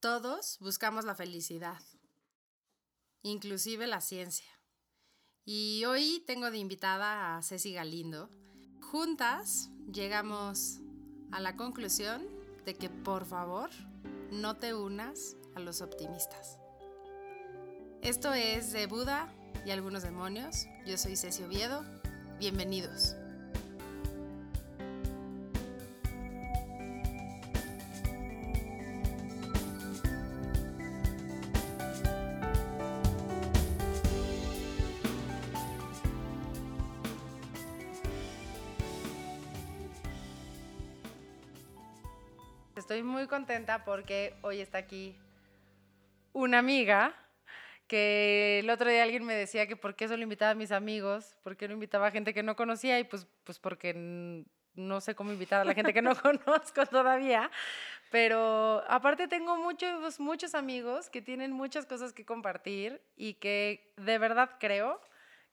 Todos buscamos la felicidad, inclusive la ciencia. Y hoy tengo de invitada a Ceci Galindo. Juntas llegamos a la conclusión de que por favor no te unas a los optimistas. Esto es de Buda y algunos demonios. Yo soy Ceci Oviedo. Bienvenidos. Porque hoy está aquí una amiga que el otro día alguien me decía que por qué solo invitaba a mis amigos, por qué no invitaba a gente que no conocía y pues, pues porque no sé cómo invitar a la gente que no conozco todavía, pero aparte tengo muchos, muchos amigos que tienen muchas cosas que compartir y que de verdad creo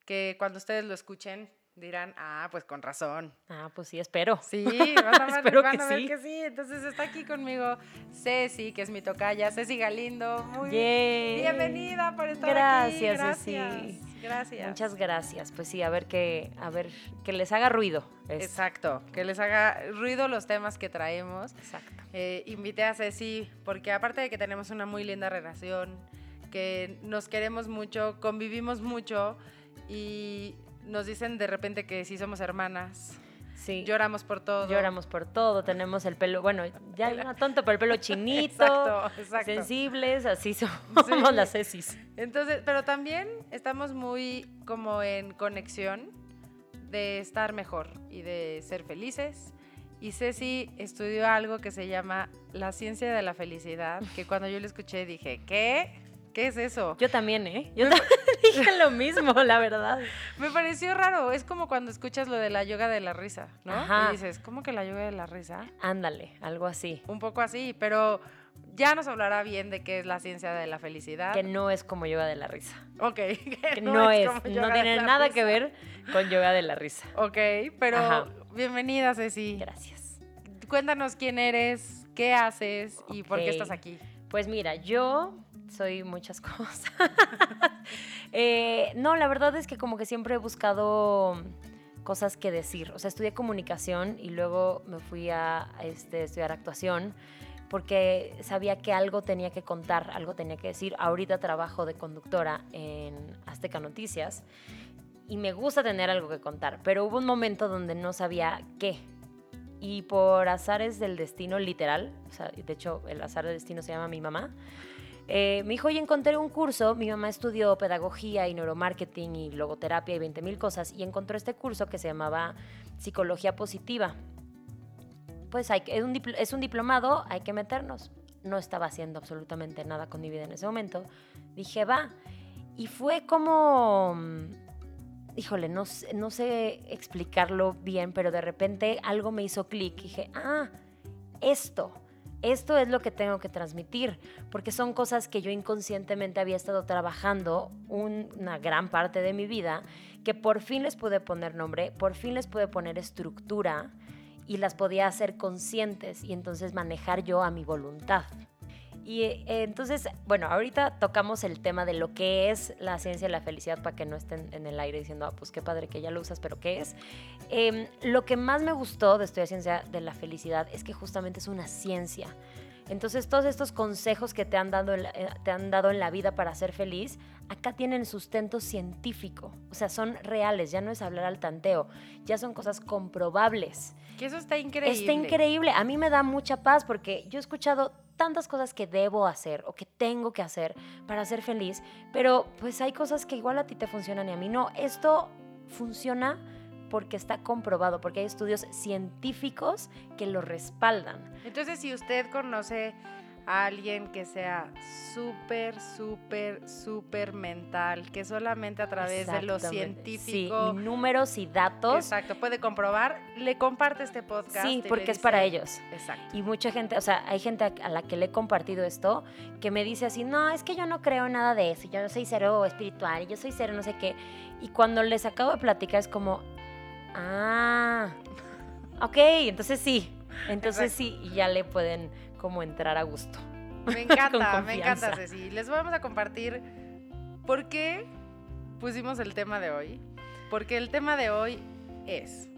que cuando ustedes lo escuchen dirán, ah, pues con razón. Ah, pues sí, espero. Sí, van a, ver, espero que, ver sí. que sí. Entonces está aquí conmigo Ceci, que es mi tocaya, Ceci Galindo. Muy bienvenida por estar gracias, aquí. Gracias, Ceci. Gracias. Muchas gracias. Pues sí, a ver que, a ver, que les haga ruido. Exacto, que les haga ruido los temas que traemos. Exacto. Eh, invité a Ceci porque aparte de que tenemos una muy linda relación, que nos queremos mucho, convivimos mucho y nos dicen de repente que sí somos hermanas. Sí. Lloramos por todo. Lloramos por todo, tenemos el pelo, bueno, ya no tonto, pero el pelo chinito. exacto, exacto. Sensibles, así somos las cesis. Entonces, pero también estamos muy como en conexión de estar mejor y de ser felices. Y Ceci estudió algo que se llama la ciencia de la felicidad, que cuando yo lo escuché dije, ¿qué? ¿Qué es eso? Yo también, ¿eh? Yo también dije lo mismo, la verdad. Me pareció raro. Es como cuando escuchas lo de la yoga de la risa, ¿no? Ajá. Y dices, ¿cómo que la yoga de la risa? Ándale, algo así. Un poco así, pero ya nos hablará bien de qué es la ciencia de la felicidad. Que no es como yoga de la risa. Ok. Que, no, es, no tiene nada que ver con yoga de la risa. Ok, pero bienvenida, Ceci. Gracias. Cuéntanos quién eres, qué haces y por qué estás aquí. Pues mira, yo soy muchas cosas. Eh, no, la verdad es que como que siempre he buscado cosas que decir. O sea, estudié comunicación y luego me fui a, este, estudiar actuación porque sabía que algo tenía que contar, algo tenía que decir. Ahorita trabajo de conductora en Azteca Noticias y me gusta tener algo que contar, pero hubo un momento donde no sabía qué. Y por azares del destino literal, o sea, de hecho el azar del destino se llama mi mamá, eh, me dijo, oye, encontré un curso, mi mamá estudió pedagogía y neuromarketing y logoterapia y 20 mil cosas, y encontró este curso que se llamaba Psicología Positiva. Pues hay, es, un diplomado, hay que meternos. No estaba haciendo absolutamente nada con mi vida en ese momento. Dije, va. Y fue como, híjole, no, no sé explicarlo bien, pero de repente algo me hizo clic. Dije, ah, esto esto es lo que tengo que transmitir, porque son cosas que yo inconscientemente había estado trabajando una gran parte de mi vida, que por fin les pude poner nombre, por fin les pude poner estructura y las podía hacer conscientes y entonces manejar yo a mi voluntad. Y eh, entonces, bueno, ahorita tocamos el tema de lo que es la ciencia de la felicidad para que no estén en el aire diciendo, ah, pues qué padre que ya lo usas, pero ¿qué es? Em, lo que más me gustó de estudiar ciencia de la felicidad es que justamente es una ciencia. Entonces, todos estos consejos que te han, dado la, eh, te han dado en la vida para ser feliz, acá tienen sustento científico. O sea, son reales, ya no es hablar al tanteo, ya son cosas comprobables. Que eso está increíble. Está increíble. A mí me da mucha paz porque yo he escuchado tantas cosas que debo hacer o que tengo que hacer para ser feliz, pero pues hay cosas que igual a ti te funcionan y a mí no. Esto funciona porque está comprobado, porque hay estudios científicos que lo respaldan. Entonces, si usted conoce alguien que sea súper, súper, súper mental, que solamente a través de lo científico. Sí, números y datos. Exacto, puede comprobar, le comparte este podcast. Sí, porque es para ellos. Exacto. Y mucha gente, o sea, hay gente a la que le he compartido esto que me dice así, no, es que yo no creo nada de eso, yo soy cero espiritual, yo soy cero no sé qué. Y cuando les acabo de platicar es como, ah, ok, entonces sí, entonces sí, y ya le pueden como entrar a gusto. Me encanta, me encanta, Ceci. Les vamos a compartir por qué pusimos el tema de hoy. Porque el tema de hoy es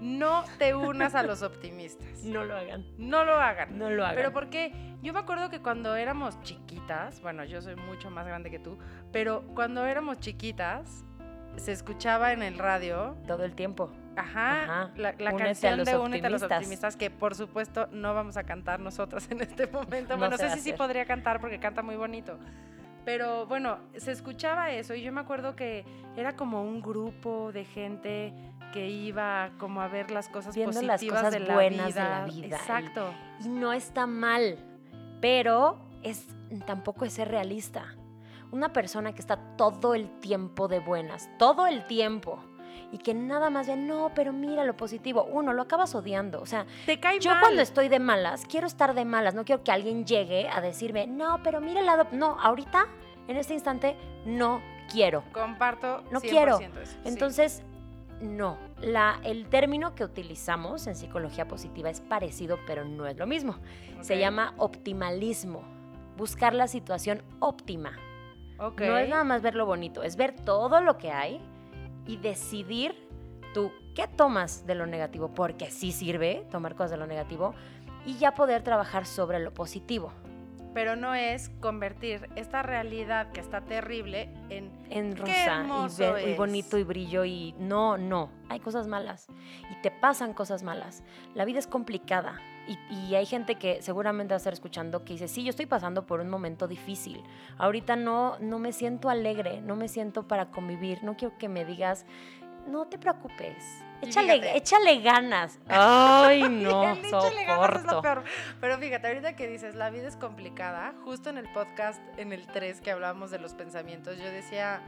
no te unas a los optimistas. No lo hagan. No lo hagan. No lo hagan. Pero porque yo me acuerdo que cuando éramos chiquitas, bueno, yo soy mucho más grande que tú, pero cuando éramos chiquitas, se escuchaba en el radio. Todo el tiempo. Ajá, la, canción de Únete a los optimistas, que por supuesto no vamos a cantar nosotras en este momento. bueno, no sé si sí podría cantar porque canta muy bonito. Pero bueno, se escuchaba eso y yo me acuerdo que era como un grupo de gente que iba como a ver las cosas Viendo positivas las cosas de la buenas vida. de la vida. Exacto. Y, y no está mal, pero es tampoco es ser realista. Una persona que está todo el tiempo de buenas, todo el tiempo, y que nada más ve, no, pero mira lo positivo. Uno, lo acabas odiando. O sea, Te cae yo mal. cuando estoy de malas, quiero estar de malas. No quiero que alguien llegue a decirme, no, pero mira el lado. No, ahorita, en este instante, no quiero. Comparto No 100% quiero. eso, sí. Entonces, no. La, el término que utilizamos en psicología positiva es parecido, pero no es lo mismo. Se llama optimalismo. Buscar la situación óptima. Ok. No es nada más ver lo bonito, es ver todo lo que hay y decidir tú qué tomas de lo negativo, porque sí sirve tomar cosas de lo negativo, y ya poder trabajar sobre lo positivo. Pero no es convertir esta realidad que está terrible en En rosa y, ver- y bonito y brillo y no, no, hay cosas malas y te pasan cosas malas. La vida es complicada y, y hay gente que seguramente va a estar escuchando que dice, sí, yo estoy pasando por un momento difícil. Ahorita no, no me siento alegre, no me siento para convivir, no quiero que me digas, no te preocupes, échale, échale ganas. Ay, no, El échale ganas es lo soporto. peor. Pero fíjate, ahorita que dices, la vida es complicada, justo en el podcast, en el 3 que hablábamos de los pensamientos, yo decía,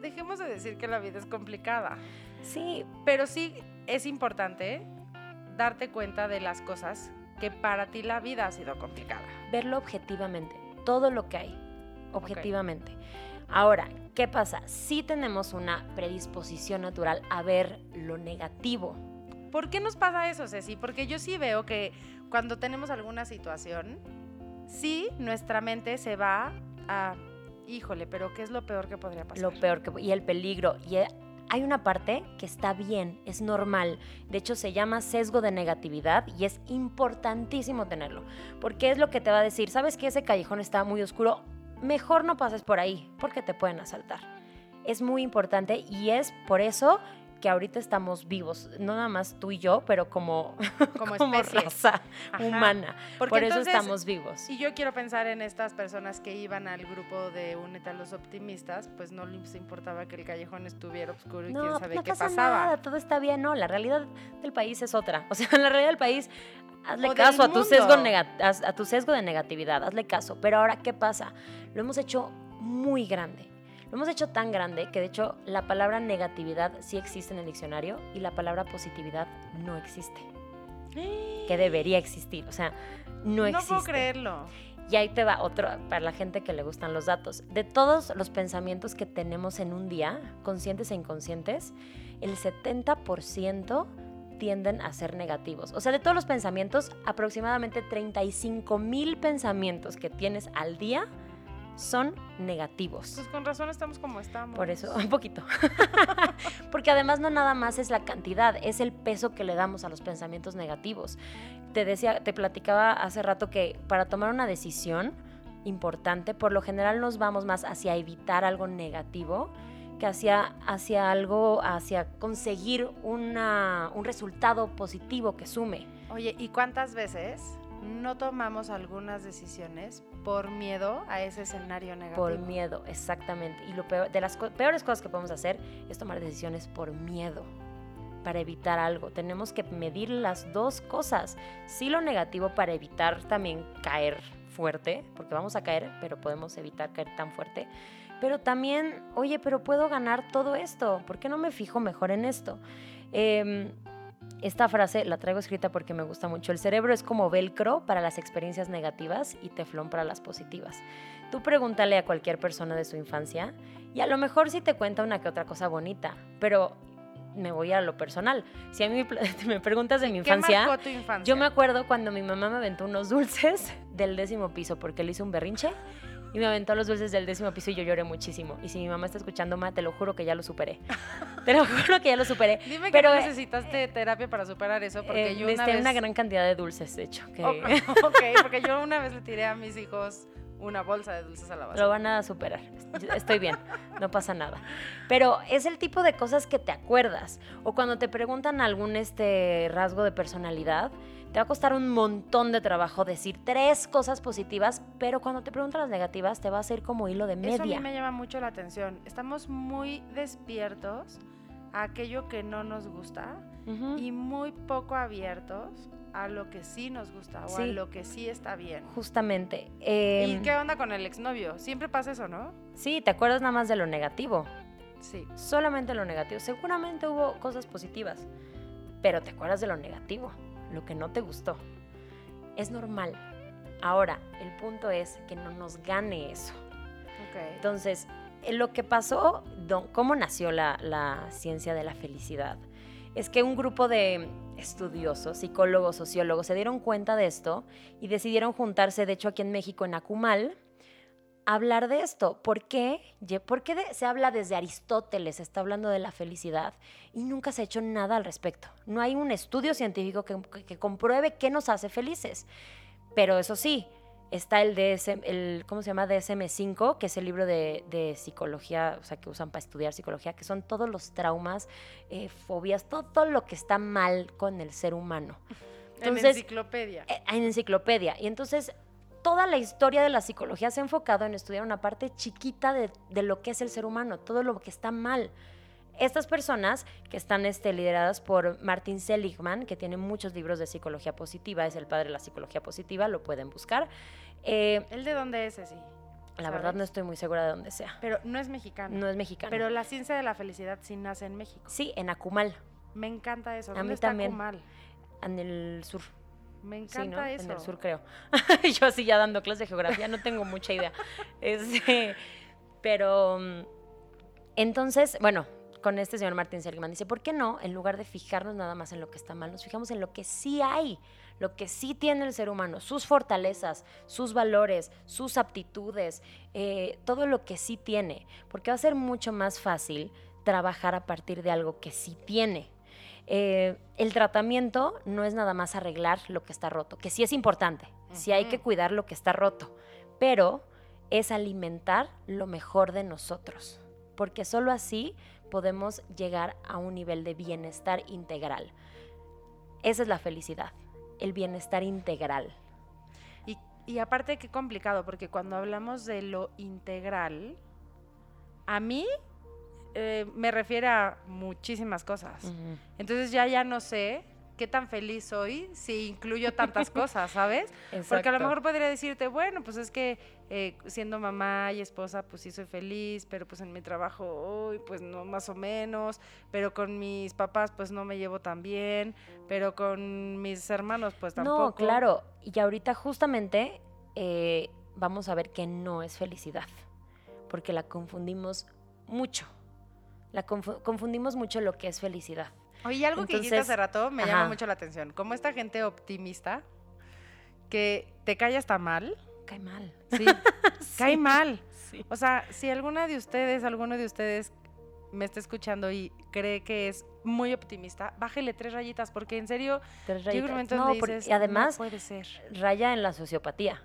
dejemos de decir que la vida es complicada. Sí, Pero sí es importante darte cuenta de las cosas que para ti la vida ha sido complicada. verlo objetivamente, todo lo que hay, objetivamente. Ahora, ¿qué pasa? Sí tenemos una predisposición natural a ver lo negativo. ¿Por qué nos pasa eso, Ceci? Porque yo sí veo que cuando tenemos alguna situación, sí nuestra mente se va a, híjole, pero ¿qué es lo peor que podría pasar? Lo peor que y el peligro y eh, hay una parte que está bien, es normal. De hecho se llama sesgo de negatividad y es importantísimo tenerlo, porque es lo que te va a decir, ¿sabes que ese callejón está muy oscuro? Mejor no pases por ahí, porque te pueden asaltar. Es muy importante y es por eso que ahorita estamos vivos, no nada más tú y yo, pero como, Como raza Ajá. humana. Porque por eso estamos vivos. Y yo quiero pensar en estas personas que iban al grupo de Únete a los Optimistas, pues no les importaba que el callejón estuviera oscuro y No, quién pues sabe no qué pasa pasaba. nada, todo está bien. No, la realidad del país es otra. O sea, la realidad del país, hazle O caso a tu, sesgo a tu sesgo de negatividad, hazle caso. Pero ahora, ¿qué pasa? Lo hemos hecho muy grande. Lo hemos hecho tan grande que de hecho la palabra negatividad sí existe en el diccionario y la palabra positividad no existe. Que debería existir. O sea, no, No existe. puedo creerlo. Y ahí te va otro, para la gente que le gustan los datos. De todos los pensamientos que tenemos en un día, conscientes e inconscientes, el 70% tienden a ser negativos. O sea, de todos los pensamientos, aproximadamente 35 mil pensamientos que tienes al día son negativos. Pues con razón estamos como estamos. Por eso, un poquito. Porque además no nada más es la cantidad, es el peso que le damos a los pensamientos negativos. Te decía, te platicaba hace rato que para tomar una decisión importante, por lo general nos vamos más hacia evitar algo negativo que hacia, hacia algo, hacia conseguir una, un resultado positivo que sume. Oye, ¿y cuántas veces no tomamos algunas decisiones por miedo a ese escenario negativo? Por miedo, exactamente. Y lo peor, de las peores cosas que podemos hacer es tomar decisiones por miedo, para evitar algo. Tenemos que medir las dos cosas. Sí lo negativo para evitar también caer fuerte, porque vamos a caer, pero podemos evitar caer tan fuerte. Pero también, oye, pero puedo ganar todo esto. ¿Por qué no me fijo mejor en esto? Em, esta frase la traigo escrita porque me gusta mucho. El cerebro es como velcro para las experiencias negativas y teflón para las positivas. Tú pregúntale a cualquier persona de su infancia y a lo mejor sí te cuenta una que otra cosa bonita, pero me voy a lo personal. Si a mí me preguntas de mi ¿Qué infancia, marcó tu infancia? yo me acuerdo cuando mi mamá me aventó unos dulces del décimo piso porque le hizo un berrinche y me aventó los dulces del décimo piso y yo lloré muchísimo. Y si mi mamá está escuchando, ma, te lo juro que ya lo superé. te lo juro que ya lo superé. Dime que pero, no eh, necesitaste terapia para superar eso, porque Eh, yo una necesité vez... una gran cantidad de dulces, de hecho. Que Ok, ok, porque yo una vez le tiré a mis hijos una bolsa de dulces a la basura. Lo van a superar. Estoy bien, no pasa nada. Pero es el tipo de cosas que te acuerdas. O cuando te preguntan algún este rasgo de personalidad, te va a costar un montón de trabajo decir tres cosas positivas, pero cuando te preguntan las negativas, te va a hacer como hilo de Eso a mí media. me llama mucho la atención. Estamos muy despiertos a aquello que no nos gusta y muy poco abiertos a lo que sí nos gusta o a lo que sí está bien. Justamente. ¿Y em, qué onda con el exnovio? Siempre pasa eso, ¿no? Sí, te acuerdas nada más de lo negativo. Sí. Solamente lo negativo. Seguramente hubo cosas positivas, pero te acuerdas de lo negativo, lo que no te gustó. Es normal. Ahora, el punto es que no nos gane eso. Entonces, eh, lo que pasó, cómo nació la, la ciencia de la felicidad, es que un grupo de estudiosos, psicólogos, sociólogos, se dieron cuenta de esto y decidieron juntarse, de hecho aquí en México, en Acumal, hablar de esto. ¿Por qué? ¿Por qué de- se habla desde Aristóteles, se está hablando de la felicidad y nunca se ha hecho nada al respecto? No hay un estudio científico que, que- que compruebe qué nos hace felices. Pero eso sí, está el DSM, el, ¿cómo se llama? DSM-5, que es el libro de, de psicología, o sea, que usan para estudiar psicología, que son todos los traumas, eh, fobias, todo, todo lo que está mal con el ser humano. en enciclopedia. eh, en enciclopedia. Y entonces toda la historia de la psicología se ha enfocado en estudiar una parte chiquita de, de lo que es el ser humano, todo lo que está mal. Estas personas que están este, lideradas por Martin Seligman, que tiene muchos libros de psicología positiva, es el padre de la psicología positiva, lo pueden buscar. Eh, ¿El de dónde es ese? la verdad no estoy muy segura de dónde sea. Pero no es mexicano. No es mexicano. Pero la ciencia de la felicidad sí nace en México. sí, en Acumal, Me encanta eso. A ¿Dónde mí está también. Cumal? en el sur. Me Sí, encanta ¿no? eso. En el sur, creo. Yo así ya dando clases de geografía, no tengo mucha idea. Este, pero, mm, entonces, bueno, con este señor Martín Seligman dice, ¿por qué no, en lugar de fijarnos nada más en lo que está mal, nos fijamos en lo que sí hay, lo que sí tiene el ser humano, sus fortalezas, sus valores, sus aptitudes, eh, todo lo que sí tiene, porque va a ser mucho más fácil trabajar a partir de algo que sí tiene. Eh, el tratamiento no es nada más arreglar lo que está roto, que sí es importante, sí hay que cuidar lo que está roto, pero es alimentar lo mejor de nosotros, porque solo así podemos llegar a un nivel de bienestar integral. Esa es la felicidad, el bienestar integral. Y, y aparte qué complicado, porque cuando hablamos de lo integral, a mí eh, me refiere a muchísimas cosas. Entonces ya ya no sé qué tan feliz soy si incluyo tantas cosas, ¿sabes? Porque a lo mejor podría decirte, bueno, pues es que eh, siendo mamá y esposa, pues sí soy feliz, pero pues en mi trabajo, pues no, más o menos, pero con mis papás, pues no me llevo tan bien, pero con mis hermanos, pues tampoco. No, claro. Y ahorita justamente eh, vamos a ver que no es felicidad, porque la confundimos mucho. La confu- confundimos mucho lo que es felicidad. Oye, y algo que dijiste hace rato me ajá. llama mucho la atención. Como esta gente optimista que te cae hasta mal, Cae mal. sí, cae mal. Sí. O sea, si alguna de ustedes, alguno de ustedes me está escuchando y cree que es muy optimista, bájele tres rayitas, porque en serio, Tres rayitas. momento No, porque dices, además no puede ser. raya en la sociopatía.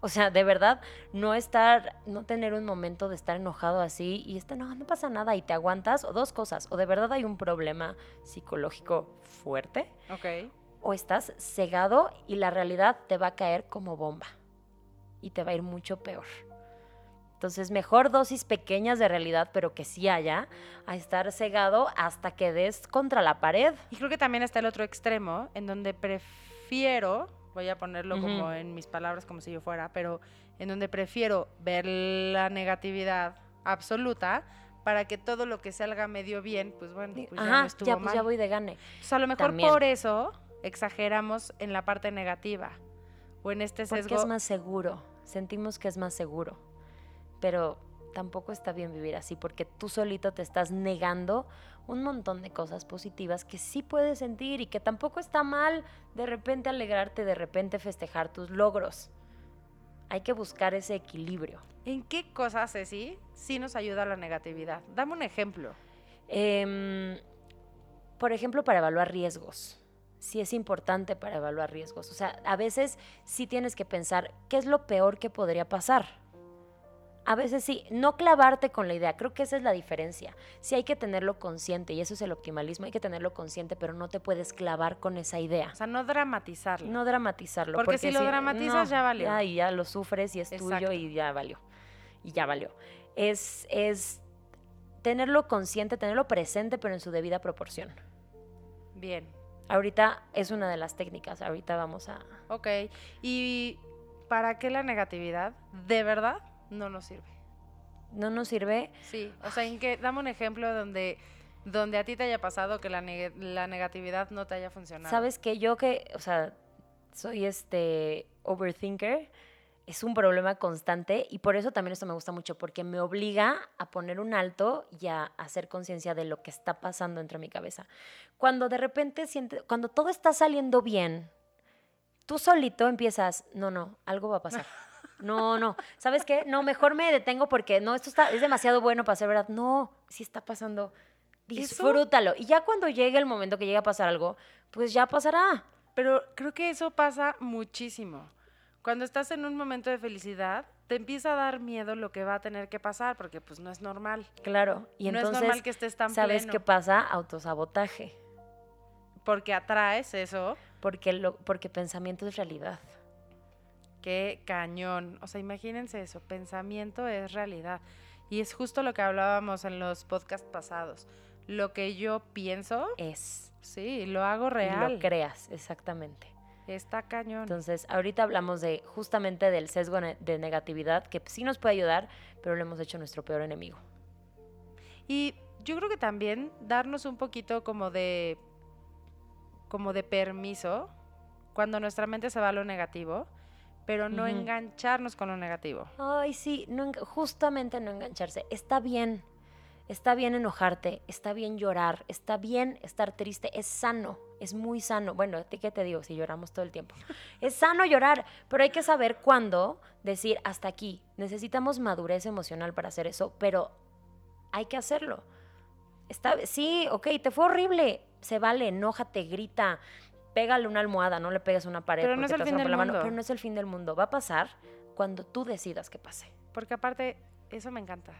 O sea, de verdad, no estar, no tener un momento de estar enojado así y este no, no pasa nada y te aguantas, o dos cosas, o de verdad hay un problema psicológico fuerte, Ok. o estás cegado y la realidad te va a caer como bomba y te va a ir mucho peor. Entonces, mejor dosis pequeñas de realidad, pero que sí haya, a estar cegado hasta que des contra la pared. Y creo que también está el otro extremo, en donde prefiero, voy a ponerlo como en mis palabras, como si yo fuera, pero en donde prefiero ver la negatividad absoluta para que todo lo que salga medio bien, pues bueno, pues ya no estuvo ya, pues mal. ya voy de gane. Entonces, a lo mejor También. por eso exageramos en la parte negativa o en este Porque sesgo. es más seguro. Sentimos que es más seguro. Pero tampoco está bien vivir así porque tú solito te estás negando un montón de cosas positivas que sí puedes sentir y que tampoco está mal de repente alegrarte, de repente festejar tus logros. Hay que buscar ese equilibrio. ¿En qué cosas, Ceci, sí nos ayuda la negatividad? Dame un ejemplo. Em, por ejemplo, para evaluar riesgos. Sí es importante para evaluar riesgos. O sea, a veces sí tienes que pensar qué es lo peor que podría pasar a veces sí, no clavarte con la idea, creo que esa es la diferencia. Sí hay que tenerlo consciente y eso es el optimalismo, hay que tenerlo consciente, pero no te puedes clavar con esa idea. O sea, no dramatizarlo. No dramatizarlo. Porque, si lo dramatizas ya valió. Ya, y ya lo sufres y es tuyo y ya valió. Y ya valió. Es, es tenerlo consciente, tenerlo presente, pero en su debida proporción. Bien. Ahorita es una de las técnicas, ahorita vamos a... Ok, ¿y para qué la negatividad? ¿De verdad? No nos sirve. ¿No nos sirve? Sí, o sea, en que, dame un ejemplo donde, donde a ti te haya pasado que la, la negatividad no te haya funcionado. Sabes que yo que, o sea, soy este overthinker, es un problema constante y por eso también esto me gusta mucho, porque me obliga a poner un alto y a hacer conciencia de lo que está pasando entre mi cabeza. Cuando de repente siente, cuando todo está saliendo bien, tú solito empiezas, no, no, algo va a pasar. No, no. ¿Sabes qué? No, mejor me detengo porque no, esto está, es demasiado bueno para ser verdad. No, sí está pasando. Disfrútalo. Y ya cuando llegue el momento que llegue a pasar algo, pues ya pasará. Pero creo que eso pasa muchísimo. Cuando estás en un momento de felicidad, te empieza a dar miedo lo que va a tener que pasar, porque pues no es normal. Claro, y entonces, no es normal que estés tan ¿sabes qué pasa? Autosabotaje. Porque atraes eso. Porque, lo, porque pensamiento es realidad. Qué cañón. O sea, imagínense eso, pensamiento es realidad. Y es justo lo que hablábamos en los podcasts pasados. Lo que yo pienso es. Sí, lo hago real. Y lo creas, exactamente. Está cañón. Entonces, ahorita hablamos de justamente del sesgo de negatividad, que sí nos puede ayudar, pero lo hemos hecho nuestro peor enemigo. Y yo creo que también darnos un poquito como de como de permiso cuando nuestra mente se va a lo negativo pero no engancharnos con lo negativo. Ay, sí, no, justamente no engancharse. Está bien, está bien enojarte, está bien llorar, está bien estar triste, es sano, es muy sano. Bueno, ¿qué te digo si lloramos todo el tiempo? es sano llorar, pero hay que saber cuándo decir hasta aquí. Necesitamos madurez emocional para hacer eso, pero hay que hacerlo. Está, sí, ok, te fue horrible, se vale, enójate, grita, pégale una almohada, no le pegues una pared. Pero no es el fin del mundo. pero no es el fin del mundo. Va a pasar cuando tú decidas que pase. Porque aparte, eso me encanta.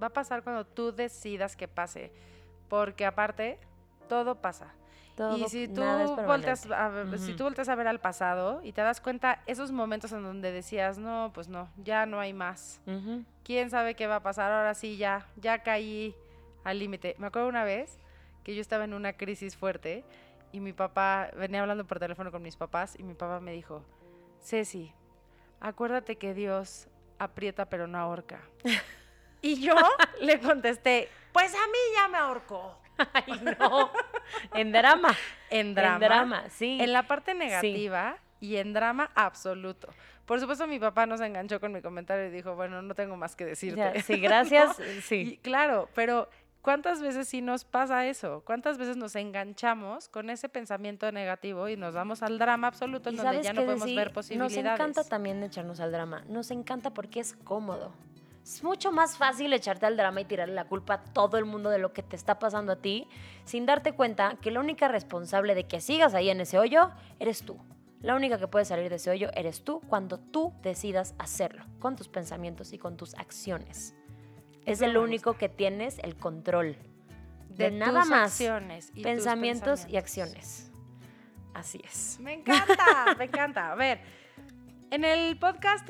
Va a pasar cuando tú decidas que pase. Porque aparte, todo pasa. y si tú, volteas a, si tú volteas a ver al pasado y te das cuenta esos momentos en donde decías, no, pues no, ya no hay más. ¿Quién sabe qué va a pasar? Ahora sí, ya, ya caí al límite. Me acuerdo una vez que yo estaba en una crisis fuerte y mi papá, venía hablando por teléfono con mis papás y mi papá me dijo, Ceci, acuérdate que Dios aprieta pero no ahorca. y yo le contesté, pues a mí ya me ahorcó. Ay, no. en drama. En drama. En drama, sí. En la parte negativa y en drama absoluto. Por supuesto, mi papá no se enganchó con mi comentario y dijo, bueno, no tengo más que decirte. sí, gracias. Sí. claro, pero ¿Cuántas veces sí nos pasa eso? ¿Cuántas veces nos enganchamos con ese pensamiento negativo y nos vamos al drama absoluto en donde ya no podemos ver posibilidades? Nos encanta también echarnos al drama. Nos encanta porque es cómodo. Es mucho más fácil echarte al drama y tirarle la culpa a todo el mundo de lo que te está pasando a ti, sin darte cuenta que la única responsable de que sigas ahí en ese hoyo eres tú. La única que puede salir de ese hoyo eres tú cuando tú decidas hacerlo, con tus pensamientos y con tus acciones es el único que tienes el control de, nada más acciones y pensamientos, y acciones. Así es. Me encanta, me encanta. A ver, en el podcast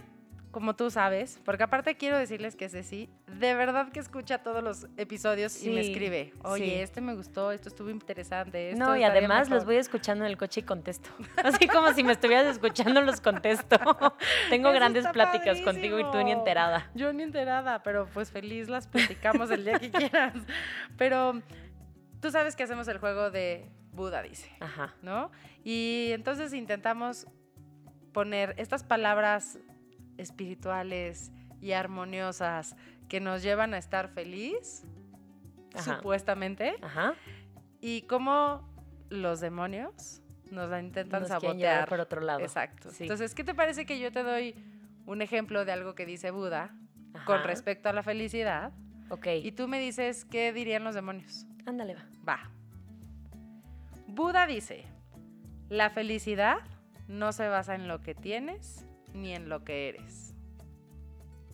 como tú sabes, porque aparte quiero decirles que Ceci de verdad que escucha todos los episodios y me escribe, oye, este me gustó, esto estuvo interesante. Esto no, y además los voy escuchando en el coche y contesto. Así como si me estuvieras escuchando, los contesto. Tengo grandes pláticas contigo y tú ni enterada. Yo ni enterada, pero pues feliz las platicamos el día que quieras. Pero tú sabes que hacemos el juego de Buda, dice. Ajá. ¿No? Y entonces intentamos poner estas palabras espirituales, y armoniosas que nos llevan a estar feliz, Ajá. supuestamente, Ajá. y cómo los demonios nos la intentan Nos sabotear. por otro lado. Exacto. Sí. Entonces, ¿qué te parece que yo te doy un ejemplo de algo que dice Buda con respecto a la felicidad? Ok. Y tú me dices qué dirían los demonios. Ándale, va. Va. Buda dice, la felicidad no se basa en lo que tienes ni en lo que eres.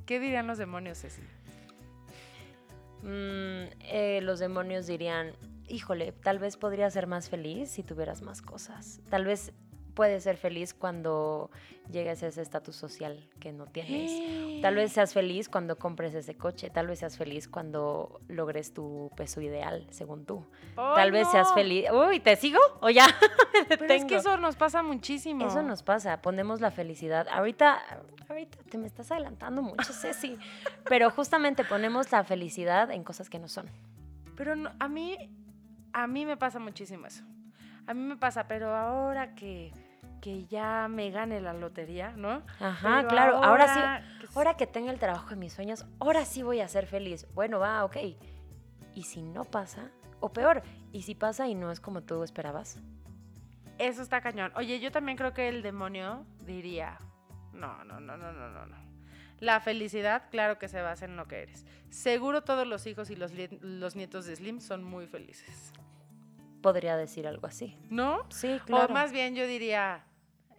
¿Qué dirían los demonios, Ceci? Mm, eh, los demonios dirían, híjole, tal vez podría ser más feliz si tuvieras más cosas. Tal vez puedes ser feliz cuando llegues a ese estatus social que no tienes. Tal vez seas feliz cuando compres ese coche. Tal vez seas feliz cuando logres tu peso ideal, según tú. ¡Ay, Tal vez seas feliz. Uy, ¿te sigo? ¿O ya? es que eso nos pasa muchísimo. Eso nos pasa, ponemos la felicidad. Ahorita, ahorita te me estás adelantando mucho, Ceci. Pero justamente ponemos la felicidad en cosas que no son. Pero no- a mí, a mí me pasa muchísimo eso. A mí me pasa, pero ahora que, que ya me gane la lotería, ¿no? Ajá, Pero claro. Ahora, sí, ahora que tenga el trabajo de mis sueños, ahora sí voy a ser feliz. Bueno, va, ok. ¿Y si no pasa? O peor, ¿y si pasa y no es como tú esperabas? Eso está cañón. Oye, yo también creo que el demonio diría, no, no, no, no, no, no, no. La felicidad, claro que se basa en lo que eres. Seguro todos los hijos y los, los nietos de Slim son muy felices. Podría decir algo así. ¿No? Sí, claro. O más bien yo diría,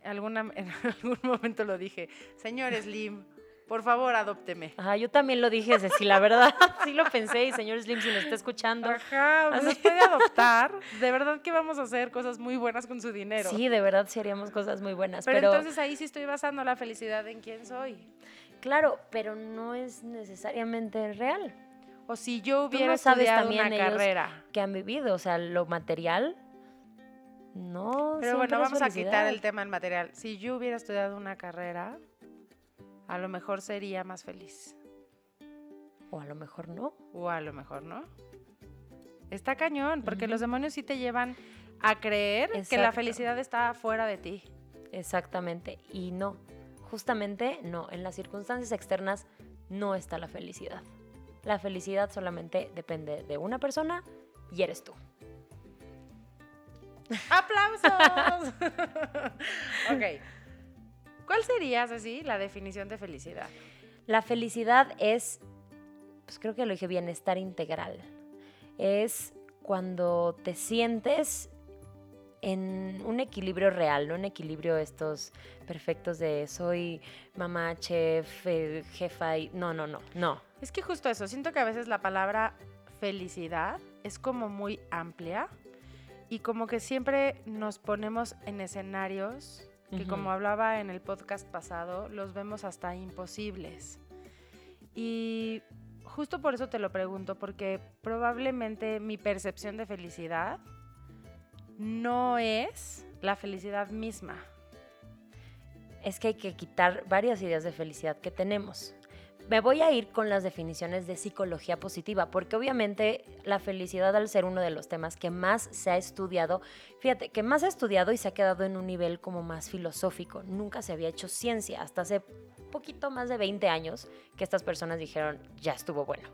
alguna, en algún momento lo dije, señor Slim, por favor adópteme. Ajá, yo también lo dije, Ceci, la verdad. sí lo pensé y señor Slim, si me está escuchando. Ajá, Así. nos puede adoptar. De verdad que vamos a hacer cosas muy buenas con su dinero. Sí, de verdad sí haríamos cosas muy buenas. pero, Pero, entonces ahí sí estoy basando la felicidad en quién soy. claro, pero no es necesariamente real. O si yo hubiera no estudiado una carrera. que han vivido, o sea, lo material no. Pero bueno, vamos a quitar el tema del material. Si yo hubiera estudiado una carrera, a lo mejor sería más feliz. O a lo mejor no. O a lo mejor no. Está cañón, porque los demonios sí te llevan a creer que la felicidad está fuera de ti. Exactamente. Y no. Justamente no. En las circunstancias externas no está la felicidad. La felicidad solamente depende de una persona y eres tú. ¡Aplausos! ok. ¿Cuál sería, así la definición de felicidad? La felicidad es, pues creo que lo dije, bienestar integral. Es cuando te sientes en un equilibrio real, no un equilibrio estos perfectos de soy mamá, chef, eh, jefa y... No, no, no, no. Es que justo eso, siento que a veces la palabra felicidad es como muy amplia y como que siempre nos ponemos en escenarios que como hablaba en el podcast pasado, los vemos hasta imposibles. Y justo por eso te lo pregunto, porque probablemente mi percepción de felicidad no es la felicidad misma. es que hay que quitar varias ideas de felicidad que tenemos. Me voy a ir con las definiciones de psicología positiva, porque obviamente la felicidad al ser uno de los temas que más se ha estudiado, fíjate, que más se ha estudiado y se ha quedado en un nivel como más filosófico. Nunca se había hecho ciencia, hasta hace poquito más de 20 años que estas personas dijeron, ya estuvo bueno.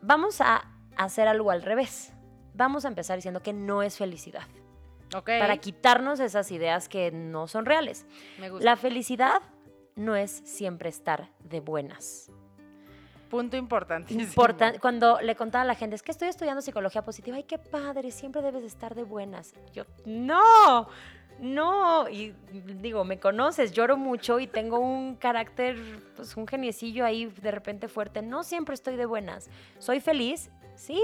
Vamos a hacer algo al revés. Vamos a empezar diciendo que no es felicidad, ¿Ok? para quitarnos esas ideas que no son reales. Me gusta. La felicidad no es siempre estar de buenas. Punto importantísimo. Importa- cuando le contaba a la gente, es que estoy estudiando psicología positiva, ay, qué padre, siempre debes de estar de buenas. Yo, no, no. Y digo, me conoces, lloro mucho y tengo un carácter, pues un geniecillo ahí de repente fuerte. No siempre estoy de buenas. ¿Soy feliz? Sí,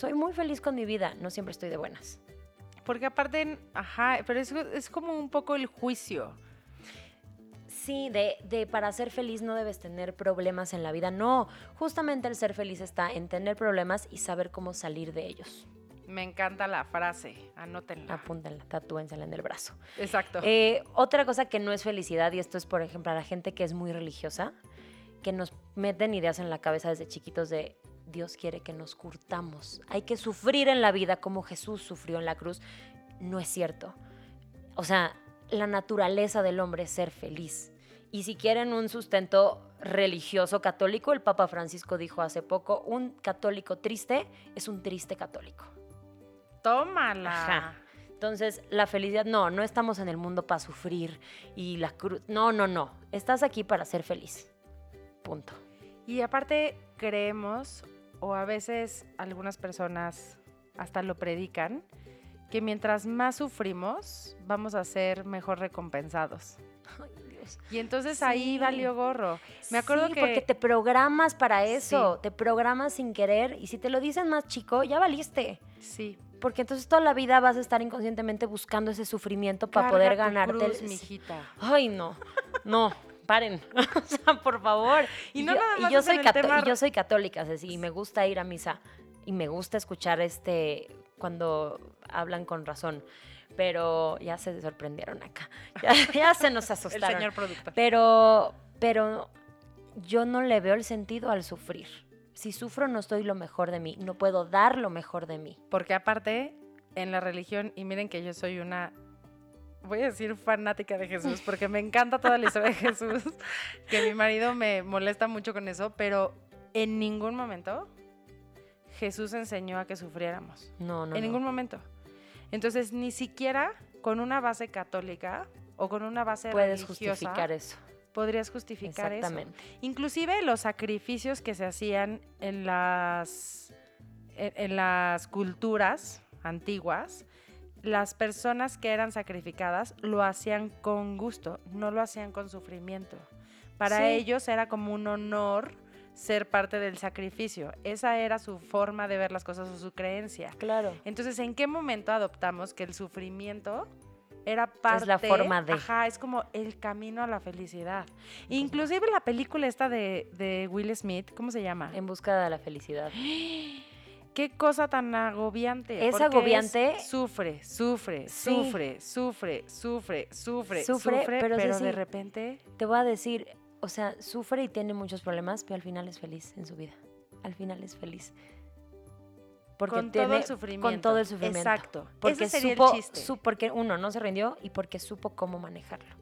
soy muy feliz con mi vida. No siempre estoy de buenas. Porque aparte, ajá, pero es, es como un poco el juicio. Sí, de, de para ser feliz no debes tener problemas en la vida. No, justamente el ser feliz está en tener problemas y saber cómo salir de ellos. Me encanta la frase, anótenla. Apúntenla, tatúensela en el brazo. Exacto. Eh, otra cosa que no es felicidad, y esto es, por ejemplo, a la gente que es muy religiosa, que nos meten ideas en la cabeza desde chiquitos de Dios quiere que nos curtamos. Hay que sufrir en la vida como Jesús sufrió en la cruz. No es cierto. O sea, la naturaleza del hombre es ser feliz. Y si quieren un sustento religioso católico, el Papa Francisco dijo hace poco, un católico triste es un triste católico. Tómala. Ajá. Entonces, la felicidad, no, no estamos en el mundo para sufrir y la cruz, no, no, no, estás aquí para ser feliz. Punto. Y aparte creemos, o a veces algunas personas hasta lo predican, que mientras más sufrimos, vamos a ser mejor recompensados. Ay, Dios. Y entonces Sí. ahí valió gorro. Me acuerdo Sí, que... porque te programas para eso, Sí. te programas sin querer y si te lo dicen más chico, ya valiste. Sí. Porque entonces toda la vida vas a estar inconscientemente buscando ese sufrimiento para poder tu ganarte. el- mijita. Ay, no, no, paren. o sea, por favor. Y no yo, nada más yo es soy en el cató- tema y yo soy católica, Ceci, y me gusta ir a misa. Y me gusta escuchar este cuando hablan con razón. Pero ya se sorprendieron acá. Ya, ya se nos El asustaron. señor productor. Pero, pero yo no le veo el sentido al sufrir. Si sufro no estoy lo mejor de mí, no puedo dar lo mejor de mí. Porque aparte, en la religión, y miren que yo soy una, voy a decir fanática de Jesús, porque me encanta toda la historia de Jesús, que mi marido me molesta mucho con eso, pero en ningún momento Jesús enseñó a que sufriéramos. No, no. en no. ningún momento. Entonces, ni siquiera con una base católica o con una base puedes religiosa justificar eso. podrías justificar eso. Exactamente. Inclusive los sacrificios que se hacían en las, en, en las culturas antiguas, las personas que eran sacrificadas lo hacían con gusto, no lo hacían con sufrimiento. Para Sí. ellos era como un honor ser parte del sacrificio. Esa era su forma de ver las cosas o su creencia. Claro. Entonces, ¿en qué momento adoptamos que el sufrimiento era parte... la forma de. Ajá, es como el camino a la felicidad. Inclusive la película esta de, de Will Smith, ¿cómo se llama? En busca de la felicidad. Qué cosa tan agobiante. Es agobiante. sufre, sufre, Sí. sufre, sufre, sufre, sufre, Sufre, sufre, pero pero, sí, de repente... Te voy a decir, o sea, sufre y tiene muchos problemas, pero al final es feliz en su vida. Al final es feliz. Porque con tiene, todo el sufrimiento. Con todo el sufrimiento. Exacto. Porque Ese sería supo, el chiste. su- porque uno no se rindió y porque supo cómo manejarlo.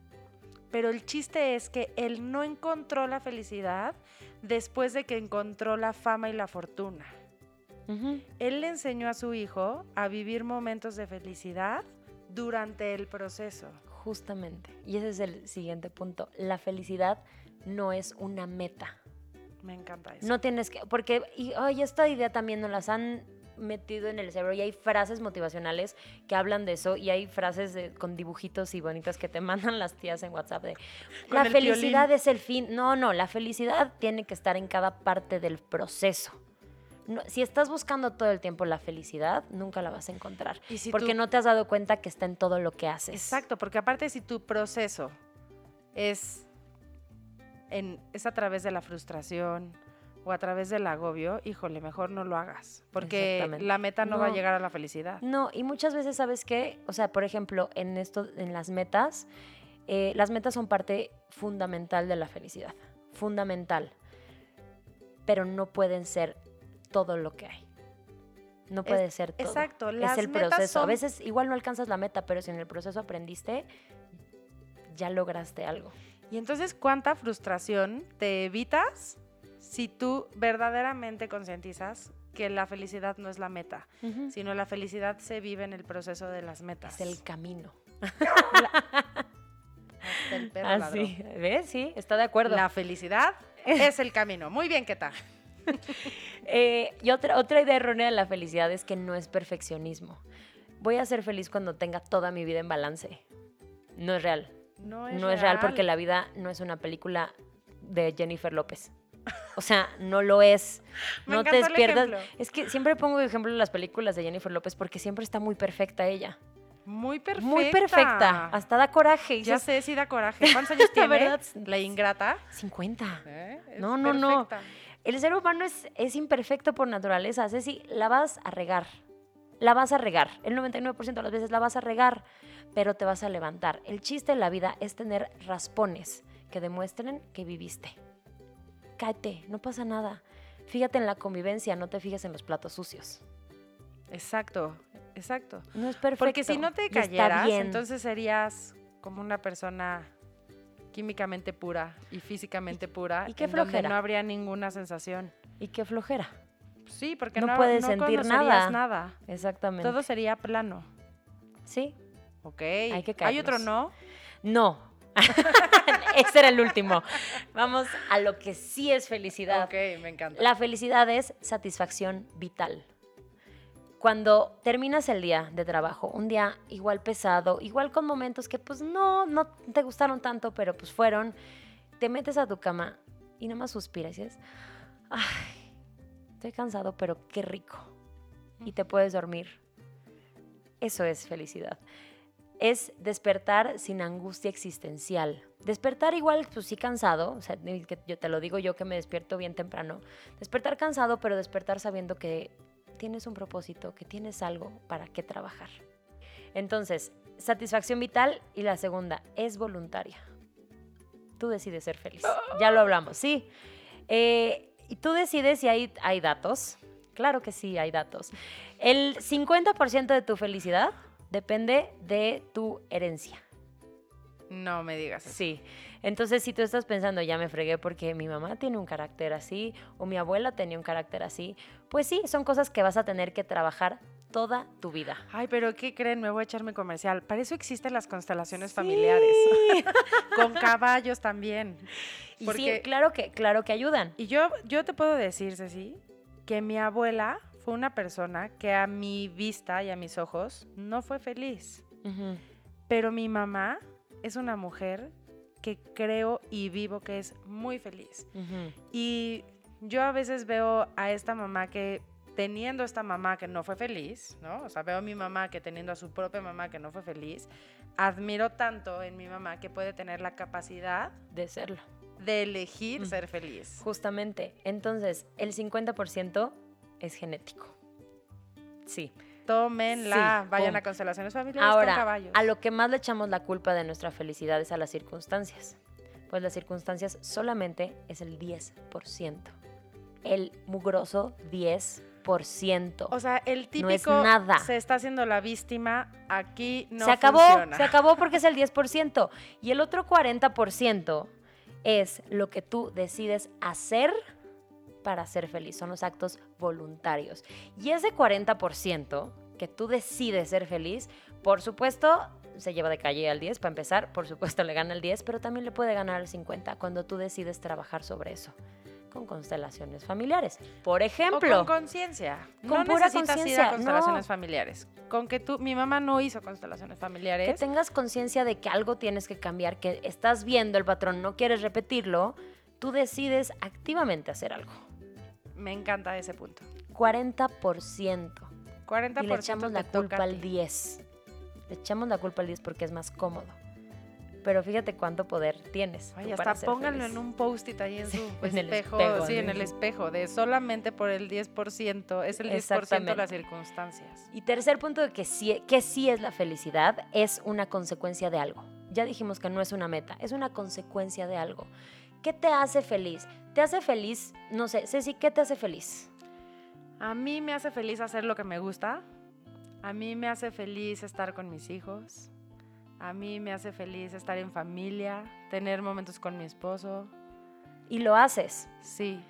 Pero el chiste es que él no encontró la felicidad después de que encontró la fama y la fortuna. Él le enseñó a su hijo a vivir momentos de felicidad durante el proceso. Justamente. Y ese es el siguiente punto. La felicidad no es una meta. Me encanta eso. No tienes que, porque, y, ay, esta idea también nos las han metido en el cerebro y hay frases motivacionales que hablan de eso y hay frases de- con dibujitos y bonitas que te mandan las tías en WhatsApp de la el felicidad es el fin. No, no, la felicidad tiene que estar en cada parte del proceso. No, si estás buscando todo el tiempo la felicidad, nunca la vas a encontrar. Y si porque tú- no te has dado cuenta que está en todo lo que haces. Exacto, porque aparte si tu proceso es, en, es a través de la frustración o a través del agobio, híjole, mejor no lo hagas, porque la meta no, va a llegar a la felicidad. No, y muchas veces, ¿sabes qué? O sea, por ejemplo, en esto, en las metas, eh, las metas son parte fundamental de la felicidad. Fundamental. Pero no pueden ser todo lo que hay. No puede ser todo. Exacto, es el metas proceso. A veces igual no alcanzas la meta, pero si en el proceso aprendiste, ya lograste algo. Y entonces, ¿cuánta frustración te evitas si tú verdaderamente concientizas que la felicidad no es la meta, sino la felicidad se vive en el proceso de las metas? Es el camino. Hasta el perro ladró. Así. ¿Ves? Sí, está de acuerdo. La felicidad es el camino. Muy bien, ¿qué tal? Eh, y otra, otra idea errónea de la felicidad es que no es perfeccionismo. Voy a ser feliz cuando tenga toda mi vida en balance. No es real. No es, no es real porque la vida no es una película de Jennifer López. O sea, no lo es. Me no te ejemplo. Es que siempre pongo ejemplo en las películas de Jennifer López porque siempre está muy perfecta ella. Muy perfecta. Muy perfecta. Hasta da coraje. Ya sé, sí da coraje. ¿Cuántos años tiene? La ingrata. 50. ¿Eh? No, no, no. El ser humano es, es imperfecto por naturaleza. Ceci, la vas a regar. La vas a regar. El 99% de las veces la vas a regar, pero te vas a levantar. El chiste de la vida es tener raspones que demuestren que viviste. Cáete, no pasa nada. Fíjate en la convivencia, no te fijes en los platos sucios. Exacto, exacto. No es perfecto. Porque si no te cayeras, entonces serías como una persona químicamente pura y físicamente pura. Y qué flojera. no habría ninguna sensación. Y qué flojera. Sí, porque No no, puedes no sentir nada. nada. Exactamente. Todo sería plano. Sí. Ok. que Hay otro no. No. Ese era el último. Vamos a lo que sí es felicidad. Ok, me encanta. La felicidad es satisfacción vital. Cuando terminas el día de trabajo, un día igual pesado, igual con momentos que pues no, no te gustaron tanto, pero pues fueron, te metes a tu cama y nada más suspiras y dices, ay, estoy cansado, pero qué rico. Y te puedes dormir. Eso es felicidad. Es despertar sin angustia existencial. Despertar igual, pues sí cansado, o sea, yo te lo digo yo que me despierto bien temprano. Despertar cansado, pero despertar sabiendo que tienes un propósito, que tienes algo para qué trabajar. Entonces, satisfacción vital y la segunda es voluntaria. Tú decides ser feliz. Ya lo hablamos, sí. Eh, y tú decides si hay, hay datos. Claro que sí, hay datos. El 50% de tu felicidad depende de tu herencia. No me digas eso. Sí. Entonces, si tú estás pensando, ya me fregué porque mi mamá tiene un carácter así o mi abuela tenía un carácter así, pues sí, son cosas que vas a tener que trabajar toda tu vida. Ay, pero ¿qué creen? Me voy a echarme comercial. Para eso existen las constelaciones familiares. Con caballos también. Y Porque- sí, claro que, claro que ayudan. Y yo, yo te puedo decir, Ceci, que mi abuela fue una persona que a mi vista y a mis ojos no fue feliz. Pero mi mamá es una mujer que creo y vivo que es muy feliz. Y yo a veces veo a esta mamá que teniendo esta mamá que no fue feliz, ¿no? O sea, veo a mi mamá que teniendo a su propia mamá que no fue feliz, admiro tanto en mi mamá que puede tener la capacidad De serlo. de elegir Mm. ser feliz. Justamente. Entonces, el 50% es genético. Sí. Tómenla, Sí, vayan a constelaciones familiares con Ahora, caballos. a lo que más le echamos la culpa de nuestra felicidad es a las circunstancias. Pues las circunstancias solamente es el 10%. El mugroso 10%. O sea, el No es típico nada. se está haciendo la víctima, aquí no se acabó, funciona. se acabó porque es el 10%. Y el otro 40% es lo que tú decides hacer para ser feliz. Son los actos voluntarios. Y ese 40% que tú decides ser feliz, por supuesto, se lleva de calle al 10 para empezar, por supuesto le gana el 10, pero también le puede ganar el 50 cuando tú decides trabajar sobre eso con constelaciones familiares. Por O ejemplo, con conciencia. Con no pura necesitas ir conciencia, a constelaciones no. familiares. Con que tú, mi mamá no hizo constelaciones Que familiares. tengas conciencia de que algo tienes que cambiar, que estás viendo el patrón, no quieres repetirlo, tú decides activamente hacer algo. Me encanta ese punto. 40%. 40% Y le echamos la culpa al ti. 10. Le echamos la culpa al 10 porque es más cómodo. Pero fíjate cuánto poder tienes. Ay, hasta pónganlo feliz. en un post-it ahí en su en el espejo. espejo, sí, en ¿no? el espejo. De solamente por el 10%. Es el 10% de las circunstancias. Y tercer punto de que sí, que sí es la felicidad, es una consecuencia de algo. Ya dijimos que no es una meta, es una consecuencia de algo. ¿Qué te hace feliz? ¿Te hace feliz? No sé, Ceci, ¿qué te hace feliz? A mí me hace feliz hacer lo que me gusta. A mí me hace feliz estar con mis hijos. A mí me hace feliz estar en familia, tener momentos con mi esposo. Y lo haces. Sí.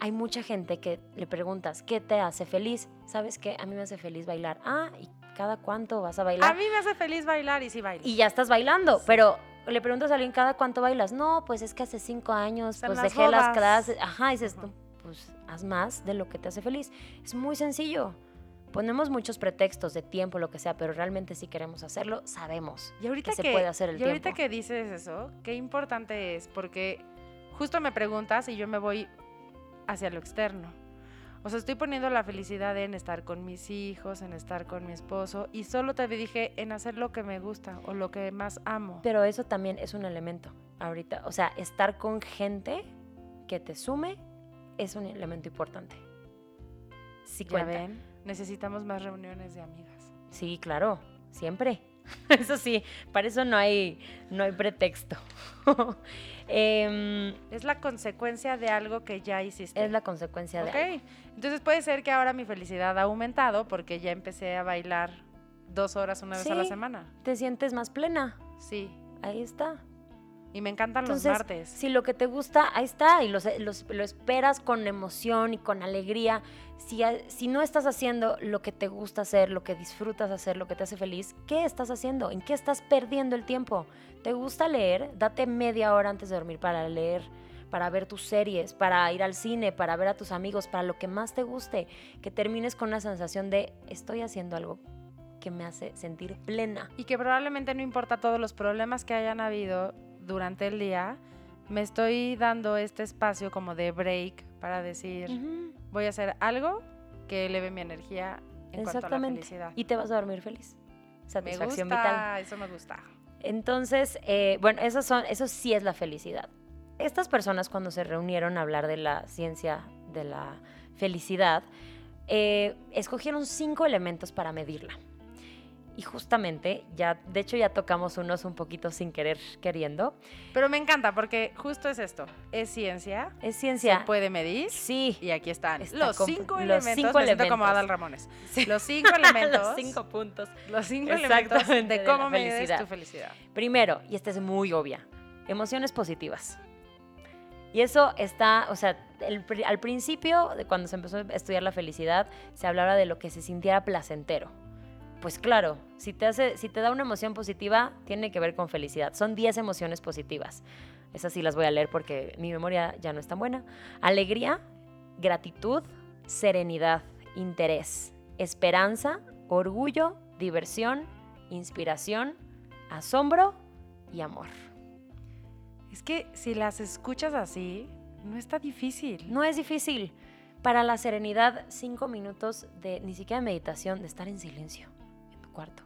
Hay mucha gente que le preguntas, ¿qué te hace feliz? ¿Sabes qué? A mí me hace feliz bailar. Ah, ¿y cada cuánto vas a bailar? A mí me hace feliz bailar y sí bailo. Y ya estás bailando, pero le preguntas a alguien, ¿cada cuánto bailas? No, pues es que hace cinco años, pues las dejé las clases. Ajá, dices tú, pues haz más de lo que te hace feliz. Es muy sencillo. Ponemos muchos pretextos de tiempo, lo que sea, pero realmente si queremos hacerlo, sabemos Y ahorita que que, se puede hacer el y ahorita tiempo. que dices eso, qué importante es, porque justo me preguntas y yo me voy hacia lo externo. O sea, estoy poniendo la felicidad en estar con mis hijos, en estar con mi esposo, y solo te dije en hacer lo que me gusta o lo que más amo. Pero eso también es un elemento ahorita. O sea, estar con gente que te sume es un elemento importante. Sí Ya ven, necesitamos más reuniones de amigas. Sí, claro, siempre. Eso sí, para eso no hay, no hay pretexto. Em, Es la consecuencia de algo que ya hiciste. es la consecuencia de Ok, algo. entonces puede ser que ahora mi felicidad ha aumentado porque ya empecé a bailar dos horas una vez a la semana. Te sientes más plena. Sí, Ahí está. Y me encantan Entonces, los martes. si lo que te gusta, ahí está, y los- los- lo esperas con emoción y con alegría. Si, si no estás haciendo lo que te gusta hacer, lo que disfrutas hacer, lo que te hace feliz, ¿qué estás haciendo? ¿En qué estás perdiendo el tiempo? ¿Te gusta leer? Date media hora antes de dormir para leer, para ver tus series, para ir al cine, para ver a tus amigos, para lo que más te guste. Que termines con una sensación de estoy haciendo algo que me hace sentir plena. Y que probablemente no importa todos los problemas que hayan habido durante el día, me estoy dando este espacio como de break para decir, voy a hacer algo que eleve mi energía en cuanto a la Exactamente. felicidad. Y te vas a dormir feliz. me Satisfacción gusta, vital. eso me gusta. Entonces, eh, bueno, eso, son, eso sí es la felicidad. Estas personas cuando se reunieron a hablar de la ciencia de la felicidad, eh, escogieron cinco elementos para medirla. Y justamente, ya, de hecho ya tocamos unos un poquito sin querer queriendo. Pero me encanta porque justo es esto, es ciencia, Es se ciencia. puede medir Sí. y aquí están Está los cinco los elementos, cinco me siento como. Adal Ramones. Los cinco elementos, Los cinco puntos. los cinco elementos de de cómo la medir felicidad. tu felicidad. Primero, y esta es muy obvia, emociones positivas. Y eso está, o sea, el al principio, de cuando se empezó a estudiar la felicidad, se hablaba de lo que se sintiera placentero. Pues claro, si te, hace, si te da una emoción positiva, tiene que ver con felicidad. Son 10 emociones positivas. Esas sí las voy a leer porque mi memoria ya no es tan buena. Alegría, gratitud, serenidad, interés, esperanza, orgullo, diversión, inspiración, asombro y amor. Es que si las escuchas así, no está difícil. No es difícil. Para la serenidad, cinco minutos de ni siquiera meditación, de estar en silencio cuarto.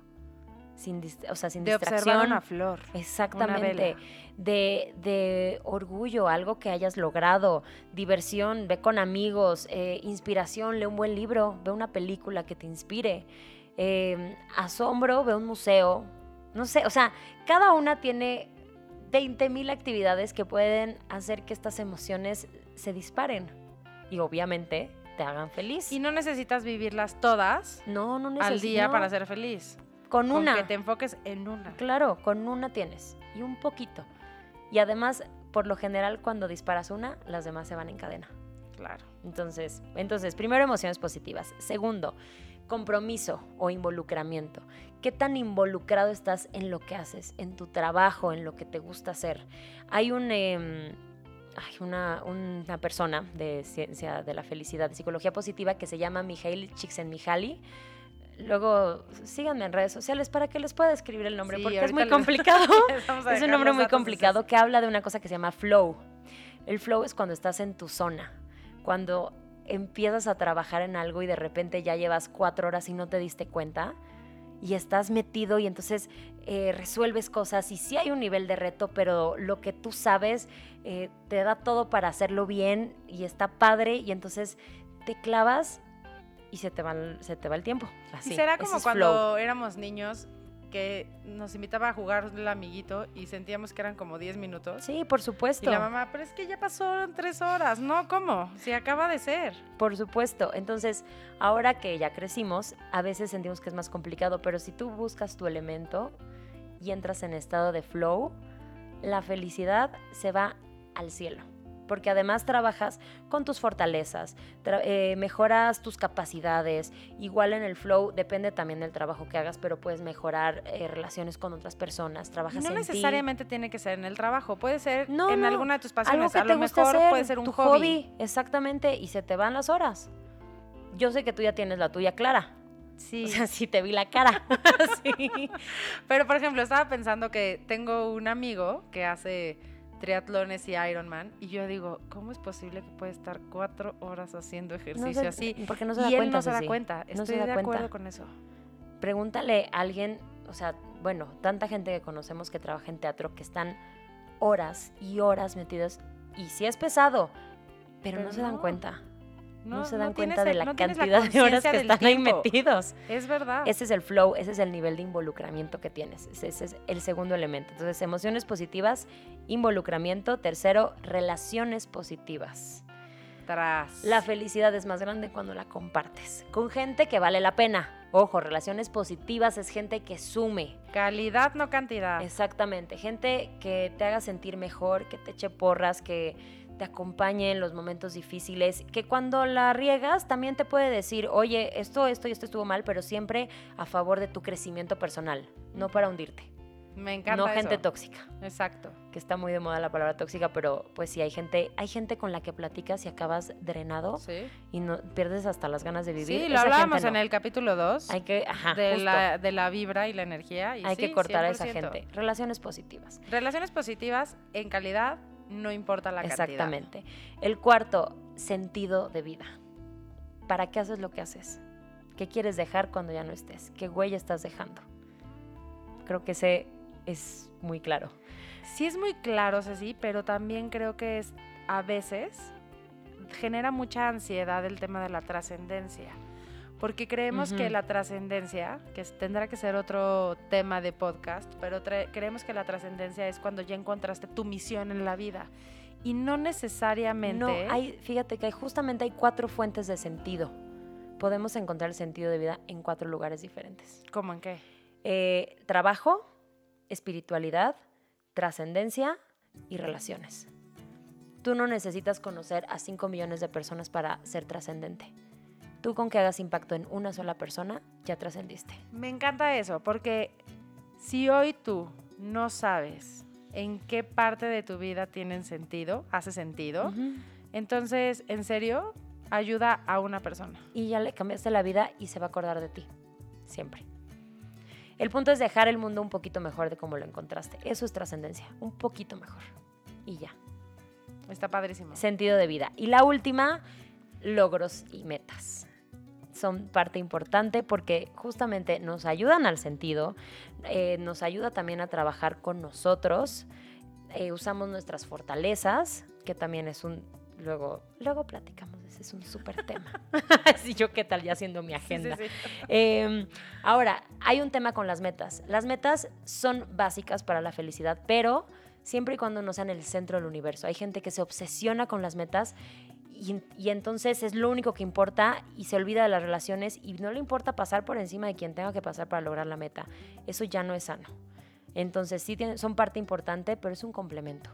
Sin, o sea, sin de observar distracción. una flor. Exactamente. De, de orgullo, algo que hayas logrado, diversión, ve con amigos, eh, inspiración, lee un buen libro, ve una película que te inspire, eh, asombro, ve un museo. No sé, o sea, cada una tiene 20 mil actividades que pueden hacer que estas emociones se disparen y obviamente te hagan feliz. Y no necesitas vivirlas todas no, no al día para ser feliz. Con Con una. que te enfoques en una. Claro, con una tienes y un poquito. Y además, por lo general, cuando disparas una, las demás se van en cadena. Claro. Entonces, entonces, primero emociones positivas. Segundo, compromiso o involucramiento. ¿Qué tan involucrado estás en lo que haces, en tu trabajo, en lo que te gusta hacer? Hay un, em, una, una persona de ciencia de la felicidad, de psicología positiva, que se llama Mijail Csikszentmihalyi. Luego, síganme en redes sociales para que les pueda escribir el nombre, Sí, porque es muy complicado. Es un nombre muy complicado que habla de una cosa que se llama flow. El flow es cuando estás en tu zona, cuando empiezas a trabajar en algo y de repente ya llevas cuatro horas y no te diste cuenta y estás metido y entonces eh, resuelves cosas y sí hay un nivel de reto, pero lo que tú sabes eh, te da todo para hacerlo bien y está padre y entonces te clavas y se te va el, se te va el tiempo. Así, y será como cuando flow. éramos niños que nos invitaba a jugar el amiguito y sentíamos que eran como 10 minutos. Sí, por Y supuesto. la mamá, pero es que ya pasaron tres horas. No, ¿cómo? Si acaba de ser. Por supuesto. Entonces, ahora que ya crecimos, a veces sentimos que es más complicado, pero si tú buscas tu elemento y entras en estado de flow, la felicidad se va al cielo. Porque además trabajas con tus fortalezas, tra- eh, mejoras tus capacidades. Igual en el flow depende también del trabajo que hagas, pero puedes mejorar eh, relaciones con otras personas, trabajas no en ti. necesariamente tiene que ser en el trabajo. Puede ser No, en no, alguna de tus algo pasiones. que a te lo gusta mejor hacer, puede ser un tu hobby. Exactamente, y se te van las horas. Yo sé que tú ya tienes la tuya clara. Sí. O sea, sí te vi la cara. sí. Pero, por ejemplo, estaba pensando que tengo un amigo que hace triatlones y Ironman y yo digo, ¿cómo es posible que puede estar cuatro horas haciendo ejercicio No se- así? Porque no se da y él cuenta. no se da cuenta. No se Estoy da de cuenta. acuerdo con eso. Pregúntale a alguien, o sea, bueno, tanta gente que conocemos que trabaja en teatro que están horas y horas metidos. Y sí es pesado, pero, Pero no se dan cuenta. No, se dan cuenta de la no tienes la cantidad de horas que están ahí metidos. Es verdad. Ese es el flow, ese es el nivel de involucramiento que tienes. Ese, ese es el segundo elemento. Entonces, emociones positivas, involucramiento. Tercero, relaciones positivas. Tras. La felicidad es más grande cuando la compartes con gente que vale la pena. Ojo, relaciones positivas es gente que sume. Calidad, no cantidad. Exactamente, gente que te haga sentir mejor, que te eche porras, que te acompañe en los momentos difíciles, que cuando la riegas también te puede decir, oye, esto, esto y esto estuvo mal, pero siempre a favor de tu crecimiento personal, no para hundirte. Me encanta. No gente tóxica, Exacto. que está muy de moda la palabra tóxica, pero pues sí hay gente, hay gente con la que platicas y acabas drenado Sí. y no pierdes hasta las ganas de vivir. Sí, lo Esa hablábamos en el capítulo 2 Hay que, ajá, de, justo. la, de la vibra y la energía. y hay sí, que cortar a esa 100%. gente. Relaciones positivas. Relaciones positivas en calidad, no importa la cantidad. Exactamente. El cuarto, sentido de vida. ¿Para qué haces lo que haces? ¿Qué quieres dejar cuando ya no estés? ¿Qué huella estás dejando? Creo que ese es muy claro. Sí es muy claro, Ceci, pero también creo que es a veces genera mucha ansiedad el tema de la trascendencia. Porque creemos que la trascendencia, que tendrá que ser otro tema de podcast, pero creemos que la trascendencia es cuando ya encontraste tu misión en la vida. Y no necesariamente. No, hay, fíjate que hay, justamente hay cuatro fuentes de sentido. Podemos encontrar el sentido de vida en cuatro lugares diferentes. ¿Cómo en qué? Eh, trabajo, espiritualidad, trascendencia y relaciones. Tú no necesitas conocer a 5 millones de personas para ser trascendente. Tú con que hagas impacto en una sola persona, ya trascendiste. Me encanta eso, porque si hoy tú no sabes en qué parte de tu vida tienen sentido, hace sentido, entonces, en serio, ayuda a una persona. Y ya le cambiaste la vida y se va a acordar de ti. Siempre. El punto es dejar el mundo un poquito mejor de como lo encontraste. Eso es trascendencia. Un poquito mejor. Y ya. Está padrísimo. sentido de vida. Y la última, logros y metas. Son parte importante porque justamente nos ayudan al sentido, eh, nos ayuda también a trabajar con nosotros, eh, usamos nuestras fortalezas, que también es un, luego, luego platicamos, ese es un súper tema. Así yo qué tal ya haciendo mi sí, agenda. sí. Eh, ahora, hay un tema con las metas. Las metas son básicas para la felicidad, pero siempre y cuando no sean el centro del universo. Hay gente que se obsesiona con las metas y, entonces es lo único que importa y se olvida de las relaciones y no le importa pasar por encima de quien tenga que pasar para lograr la meta. Eso ya no es sano. Entonces sí tienen- son parte importante, pero es un complemento.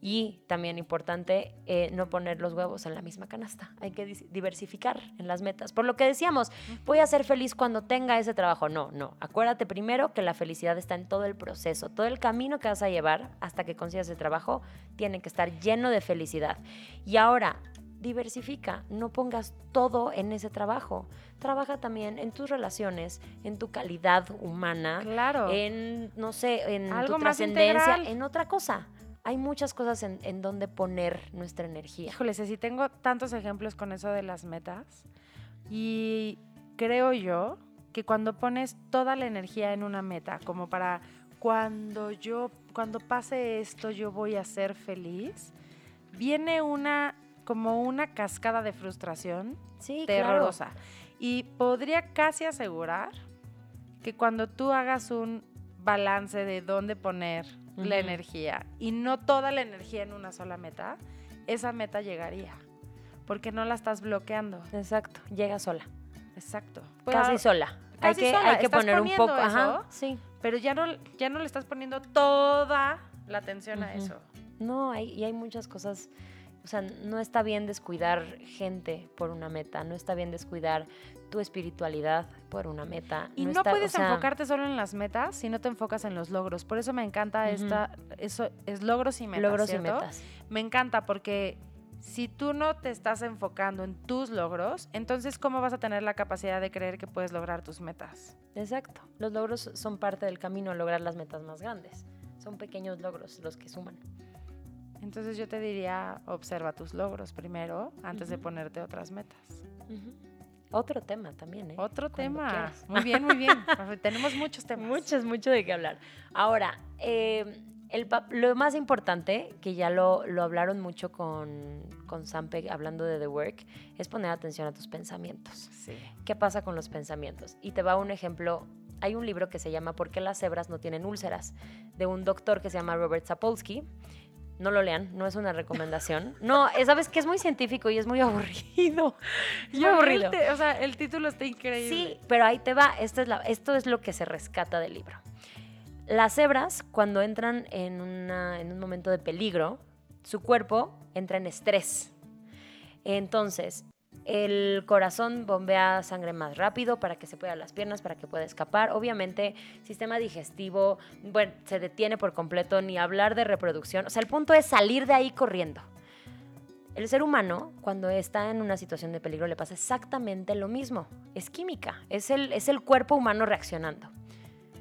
Y también importante eh, no poner los huevos en la misma canasta. Hay que diversificar en las metas. Por lo que decíamos, voy a ser feliz cuando tenga ese trabajo. No, no. Acuérdate primero que la felicidad está en todo el proceso. Todo el camino que vas a llevar hasta que consigas ese trabajo tiene que estar lleno de felicidad. Y ahora, diversifica. No pongas todo en ese trabajo. Trabaja también en tus relaciones, en tu calidad humana Claro. en, no sé, en Algo tu trascendencia, en otra cosa. Hay muchas cosas en, en donde poner nuestra energía. Híjole, si tengo tantos ejemplos con eso de las metas. Y creo yo que cuando pones toda la energía en una meta, como para cuando yo, cuando pase esto, yo voy a ser feliz, viene una, como una cascada de frustración Sí, terrorosa. Y podría casi asegurar que cuando tú hagas un balance de dónde poner la energía y no toda la energía en una sola meta, esa meta llegaría. Porque no la estás bloqueando. Exacto, llega sola. Exacto. casi sola. casi hay que, sola. hay que ¿Estás poner un poco. Ajá, eso? sí. Pero ya no, ya no le estás poniendo toda la atención a eso. No, hay, y hay muchas cosas. O sea, no está bien descuidar gente por una meta, no está bien descuidar tu espiritualidad por una meta. Y no, está- o puedes sea, enfocarte solo en las metas si no te enfocas en los logros. Por eso me encanta esta, eso es logros y metas. logros y metas. Me encanta porque si tú no te estás enfocando en tus logros, entonces ¿cómo vas a tener la capacidad de creer que puedes lograr tus metas? Exacto. Los logros son parte del camino a lograr las metas más grandes. Son pequeños logros los que suman. Entonces yo te diría, observa tus logros primero antes de ponerte otras metas. Otro tema también, ¿eh? Otro Cuando tema. quieras. Muy bien, muy bien. Tenemos muchos temas. Muchos, mucho de qué hablar. Ahora, eh, el lo más importante, que ya lo, lo hablaron mucho con, con Sampe hablando de The Work, es poner atención a tus pensamientos. Sí. ¿Qué pasa con los pensamientos? Y te va un ejemplo. Hay un libro que se llama ¿Por qué las cebras no tienen úlceras? de un doctor que se llama Robert Sapolsky. No lo lean, no es una recomendación. No, eh, sabes que es muy científico y es muy aburrido. Es muy aburrido. te- o sea, el título está increíble. Sí, pero ahí te va. Esto es, la- esto es lo que se rescata del libro. Las cebras, cuando entran en, una- en un momento de peligro, su cuerpo entra en estrés. Entonces, el corazón bombea sangre más rápido para que se pueda las piernas, para que pueda escapar. Obviamente, sistema digestivo, bueno, se detiene por completo, ni hablar de reproducción. O sea, el punto es salir de ahí corriendo. El ser humano, cuando está en una situación de peligro, le pasa exactamente lo mismo. Es química, es el, es el cuerpo humano reaccionando.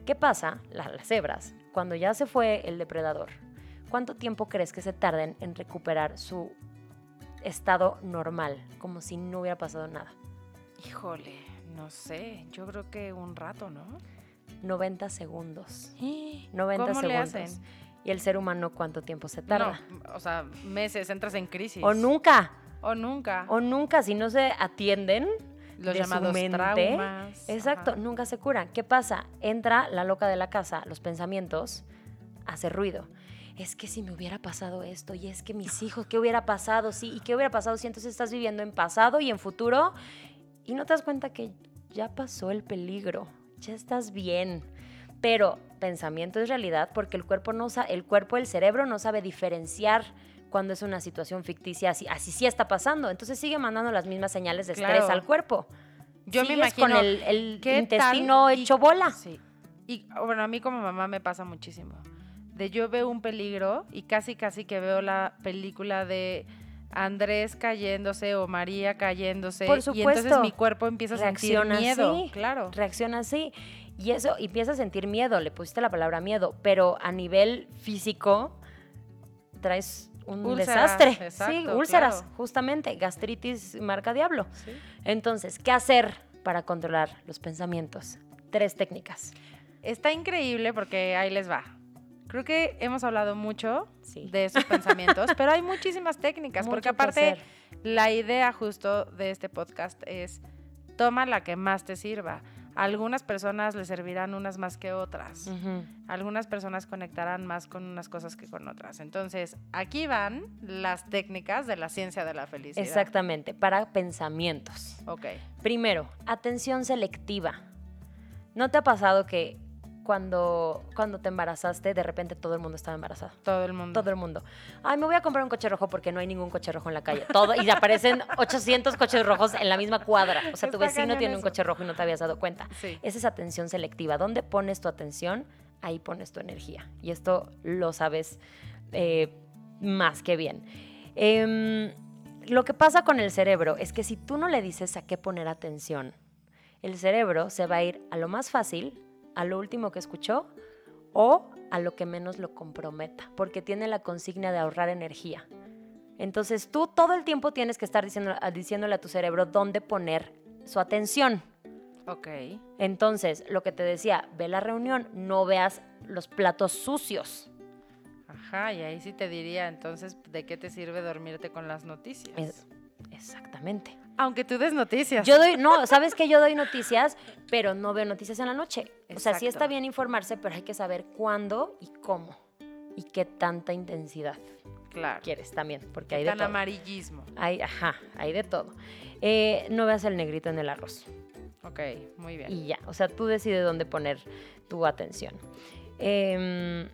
¿Qué pasa? La- las cebras, cuando ya se fue el depredador, ¿cuánto tiempo crees que se tarden en recuperar su estado normal, como si no hubiera pasado nada? Híjole, no sé. Yo creo que un rato, ¿no? 90 segundos. 90 ¿Cómo le segundos. hacen? ¿Y el ser humano cuánto tiempo se tarda? No, o sea, meses, entras en crisis. O nunca, O nunca. o nunca, si no se atienden, Los de su llamados mente. traumas. Exacto, Ajá. nunca se curan. ¿Qué pasa? Entra la loca de la casa, los pensamientos, hace ruido. Es que si me hubiera pasado esto, y es que mis hijos, ¿qué hubiera pasado? Sí, ¿y qué hubiera pasado si entonces estás viviendo en pasado y en futuro? Y no te das cuenta que ya pasó el peligro, ya estás bien. Pero pensamiento es realidad porque el cuerpo, no el cuerpo, el cerebro no sabe diferenciar cuando es una situación ficticia, así, así sí está pasando. Entonces sigue mandando las mismas señales de estrés al cuerpo. Yo me imagino. con el, el ¿qué intestino tal? Hecho bola. Sí. Y bueno, a mí como mamá me pasa muchísimo. De yo veo un peligro y casi casi que veo la película de Andrés cayéndose o María cayéndose. Por Y entonces supuesto. mi cuerpo empieza a sentir Reacciona miedo. así. Claro. Reacciona así. Y eso, y empieza a sentir miedo, le pusiste la palabra miedo, pero a nivel físico traes un Úlceras, desastre. sí, úlceras, claro. justamente, gastritis marca diablo. Sí. Entonces, ¿qué hacer para controlar los pensamientos? Tres técnicas. Está increíble porque ahí les va. Creo que hemos hablado mucho Sí. de esos pensamientos, pero hay muchísimas técnicas, porque Mucho aparte la idea justo de este podcast es toma la que más te sirva. A algunas personas les servirán unas más que otras. Algunas personas conectarán más con unas cosas que con otras. Entonces, aquí van las técnicas de la ciencia de la felicidad. Exactamente, para pensamientos. Ok. Primero, atención selectiva. ¿No te ha pasado que cuando, cuando te embarazaste, de repente todo el mundo estaba embarazado? Todo el mundo. Todo el mundo. Ay, me voy a comprar un coche rojo porque no hay ningún coche rojo en la calle. Todo, y aparecen 800 coches rojos en la misma cuadra. O sea, tu Está vecino tiene un coche rojo y no te habías dado cuenta. Sí. Esa es atención selectiva. ¿Dónde pones tu atención? Ahí pones tu energía. Y esto lo sabes eh, más que bien. Em, lo que pasa con el cerebro es que si tú no le dices a qué poner atención, el cerebro se va a ir a lo más fácil, a lo último que escuchó o a lo que menos lo comprometa, porque tiene la consigna de ahorrar energía. Entonces tú todo el tiempo tienes que estar diciendo, diciéndole a tu cerebro dónde poner su atención. Ok. Entonces, lo que te decía, ve la reunión, no veas los platos sucios. Ajá, y ahí sí te diría, entonces, ¿de qué te sirve dormirte con las noticias? Es- exactamente. Aunque tú des noticias. Yo doy, no, sabes que yo doy noticias, pero no veo noticias en la noche. O sea, sí está bien informarse, pero hay que saber cuándo y cómo. Y qué tanta intensidad claro. quieres también, porque hay de Tan todo. amarillismo. Hay, ajá, hay de todo. Eh, no veas el negrito en el arroz. Ok, muy bien. Y ya, o sea, tú decides dónde poner tu atención. Em,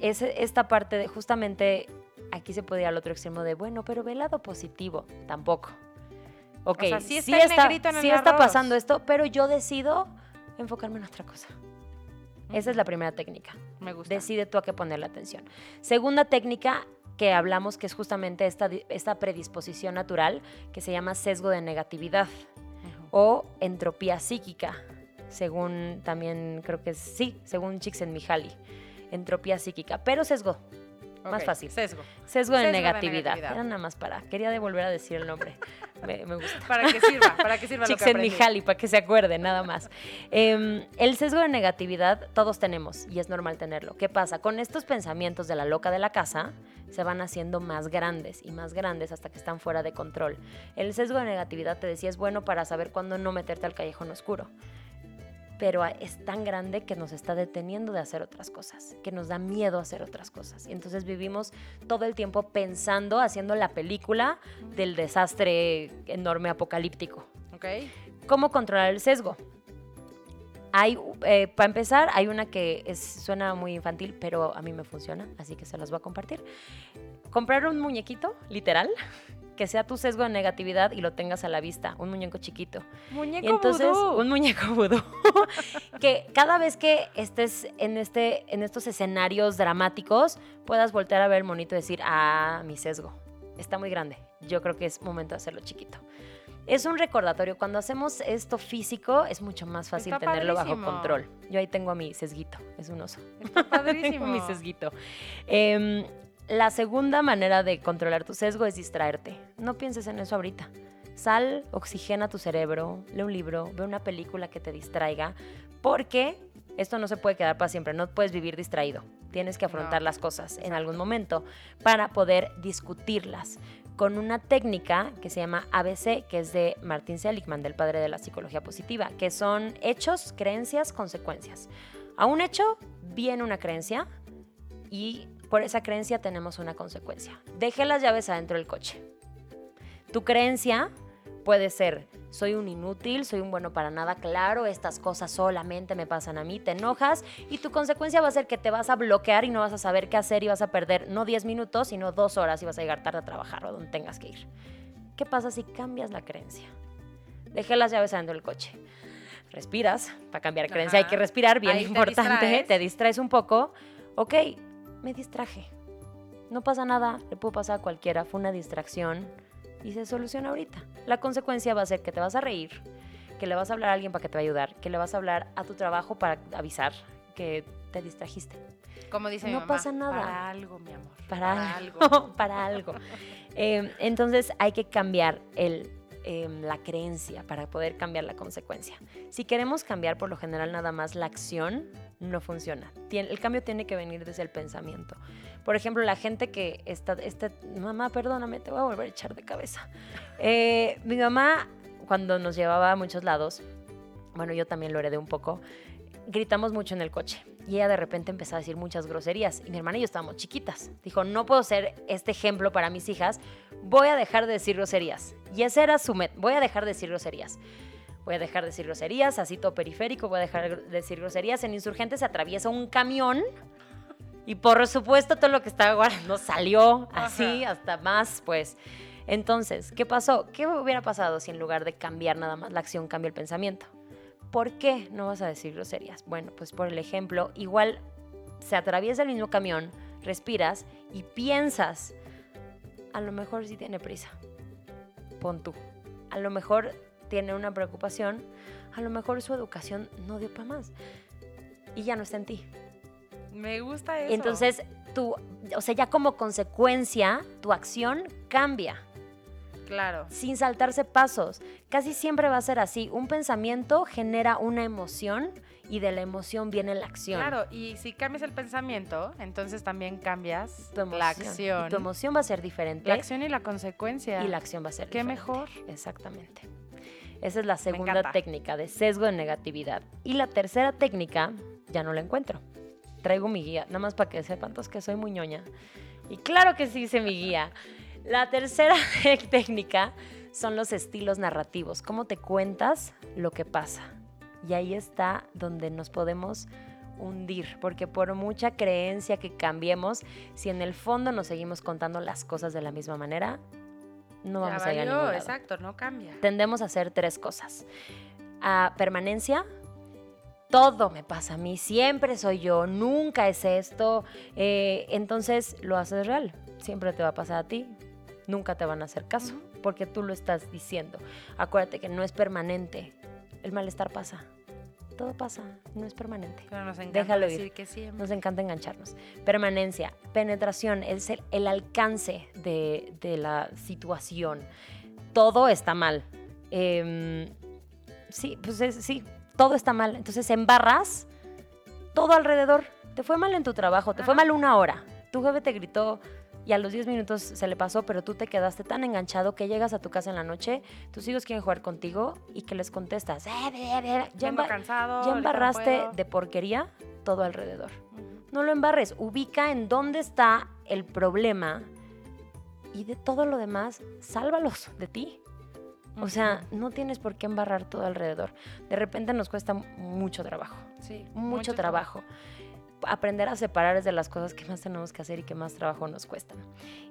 es esta parte de, justamente, aquí se puede ir al otro extremo de, bueno, pero ve el lado positivo. Tampoco. Ok, sea, sí está el el pasando esto, pero yo decido enfocarme en otra cosa. Esa es la primera técnica. Me gusta. Decide tú a qué ponerle atención. Segunda técnica que hablamos, que es justamente esta, di- esta predisposición natural, que se llama sesgo de negatividad o entropía psíquica, según también creo que es, sí, según Csikszentmihalyi, entropía psíquica, pero sesgo, más fácil. Sesgo. sesgo de, Sesgo de negatividad. Era nada más para, quería devolver a decir el nombre, me, me gusta. Para que sirva, para que sirva lo que aprendí. Csikszentmihalyi, para que se acuerde, nada más. Em, el sesgo de negatividad todos tenemos y es normal tenerlo. ¿Qué pasa? Con estos pensamientos de la loca de la casa se van haciendo más grandes y más grandes hasta que están fuera de control. El sesgo de negatividad, te decía, es bueno para saber cuándo no meterte al callejón oscuro. Pero es tan grande que nos está deteniendo de hacer otras cosas, que nos da miedo hacer otras cosas. Y entonces vivimos todo el tiempo pensando, haciendo la película del desastre enorme apocalíptico. ¿Cómo controlar el sesgo? Hay, eh, para empezar, hay una que es, suena muy infantil, pero a mí me funciona, así que se las voy a compartir. Comprar un muñequito, literal, que sea tu sesgo de negatividad y lo tengas a la vista, un muñeco chiquito. Muñeco Y entonces, vudú. un muñeco vudú. que cada vez que estés en, este, en estos escenarios dramáticos, puedas voltear a ver el monito y decir, ah, mi sesgo está muy grande. Yo creo que es momento de hacerlo chiquito. Es un recordatorio. Cuando hacemos esto físico, es mucho más fácil Está tenerlo bajo control. Yo ahí tengo a mi sesguito. Es un oso. Está tengo padrísimo. mi sesguito. Em, la segunda manera de controlar tu sesgo es distraerte. No pienses en eso ahorita. Sal, oxigena tu cerebro, lee un libro, ve una película que te distraiga, porque esto no se puede quedar para siempre, no puedes vivir distraído. Tienes que afrontar No, las cosas en algún momento para poder discutirlas con una técnica que se llama ABC, que es de Martin Seligman, del padre de la psicología positiva, que son hechos, creencias, consecuencias. A un hecho viene una creencia y por esa creencia tenemos una consecuencia. Deje las llaves adentro del coche. Tu creencia puede ser, soy un inútil, soy un bueno para nada, claro, estas cosas solamente me pasan a mí, te enojas y tu consecuencia va a ser que te vas a bloquear y no vas a saber qué hacer y vas a perder no 10 minutos, sino dos horas y vas a llegar tarde a trabajar o donde tengas que ir. ¿Qué pasa si cambias la creencia? Dejé las llaves adentro del coche. Respiras, para cambiar creencia hay que respirar, bien Ahí te importante, distraes. te distraes un poco. Ok, me distraje. No pasa nada, le puede pasar a cualquiera, fue una distracción y se soluciona ahorita. La consecuencia va a ser que te vas a reír, que le vas a hablar a alguien para que te va a ayudar, que le vas a hablar a tu trabajo para avisar que te distrajiste. Como dice mi No mamá, pasa nada. Para algo, mi amor. Para, algo. para algo. Eh, entonces hay que cambiar el, eh, la creencia para poder cambiar la consecuencia. Si queremos cambiar por lo general nada más la acción, no funciona. El cambio tiene que venir desde el pensamiento. Por ejemplo, la gente que está, este, mamá, perdóname, te voy a volver a echar de cabeza. Eh, mi mamá, cuando nos llevaba a muchos lados, bueno, yo también lo heredé un poco, gritamos mucho en el coche. Y ella de repente empezó a decir muchas groserías. Y mi hermana y yo estábamos chiquitas. Dijo, no puedo ser este ejemplo para mis hijas. Voy a dejar de decir groserías. Y ese era su met. Voy a dejar de decir groserías. Voy a dejar de decir groserías, así todo periférico, voy a dejar de decir groserías. En Insurgentes se atraviesa un camión y por supuesto todo lo que estaba guardando salió así, Ajá. hasta más, pues. Entonces, ¿qué pasó? ¿Qué hubiera pasado si en lugar de cambiar nada más la acción, cambia el pensamiento? ¿Por qué no vas a decir groserías? Bueno, pues por el ejemplo, igual se atraviesa el mismo camión, respiras y piensas, a lo mejor sí tiene prisa. Pon tú. A lo mejor tiene una preocupación, a lo mejor su educación no dio para más. Y ya no está en ti. Me gusta eso. Entonces, tú, o sea, ya como consecuencia, tu acción cambia Claro. sin saltarse pasos. Casi siempre va a ser así. Un pensamiento genera una emoción y de la emoción viene la acción. Claro, y si cambias el pensamiento, entonces también cambias Tu emoción. la acción. Y tu emoción va a ser diferente. La acción y la consecuencia. y la acción va a ser Qué diferente. mejor. Exactamente. Esa es la segunda técnica de sesgo de negatividad. Y la tercera técnica, ya no la encuentro. Traigo mi guía, nada más para que sepan todos que soy muy ñoña. Y claro que sí hice mi guía. La tercera técnica son los estilos narrativos, cómo te cuentas lo que pasa. Y ahí está donde nos podemos hundir, porque por mucha creencia que cambiemos, si en el fondo nos seguimos contando las cosas de la misma manera, no Ya vamos a ir a ningún lado. exacto, no cambia. Tendemos a hacer tres cosas. A permanencia, todo me pasa a mí, siempre soy yo, nunca es esto. eh, entonces lo haces real, siempre te va a pasar a ti, nunca te van a hacer caso, porque tú lo estás diciendo. Acuérdate que no es permanente, el malestar pasa, todo pasa, no es permanente. Pero nos encanta Déjalo ir. decir que siempre. Nos encanta engancharnos. Permanencia, penetración, es el, el alcance de, de la situación. Todo está mal. Em, sí, pues es- sí, todo está mal. Entonces embarras todo alrededor. Te fue mal en tu trabajo, te fue mal una hora. Tu jefe te gritó y a los 10 minutos se le pasó, pero tú te quedaste tan enganchado que llegas a tu casa en la noche, tus hijos quieren jugar contigo y que les contestas, "Eh, be, be", ya, emba- cansado. ya embarraste de porquería todo alrededor. No lo embarres, ubica en dónde está el problema y de todo lo demás, sálvalos de ti. O sea, no tienes por qué embarrar todo alrededor. De repente nos cuesta mucho trabajo, Sí, mucho, trabajo. Aprender a separar es de las cosas que más tenemos que hacer y que más trabajo nos cuestan.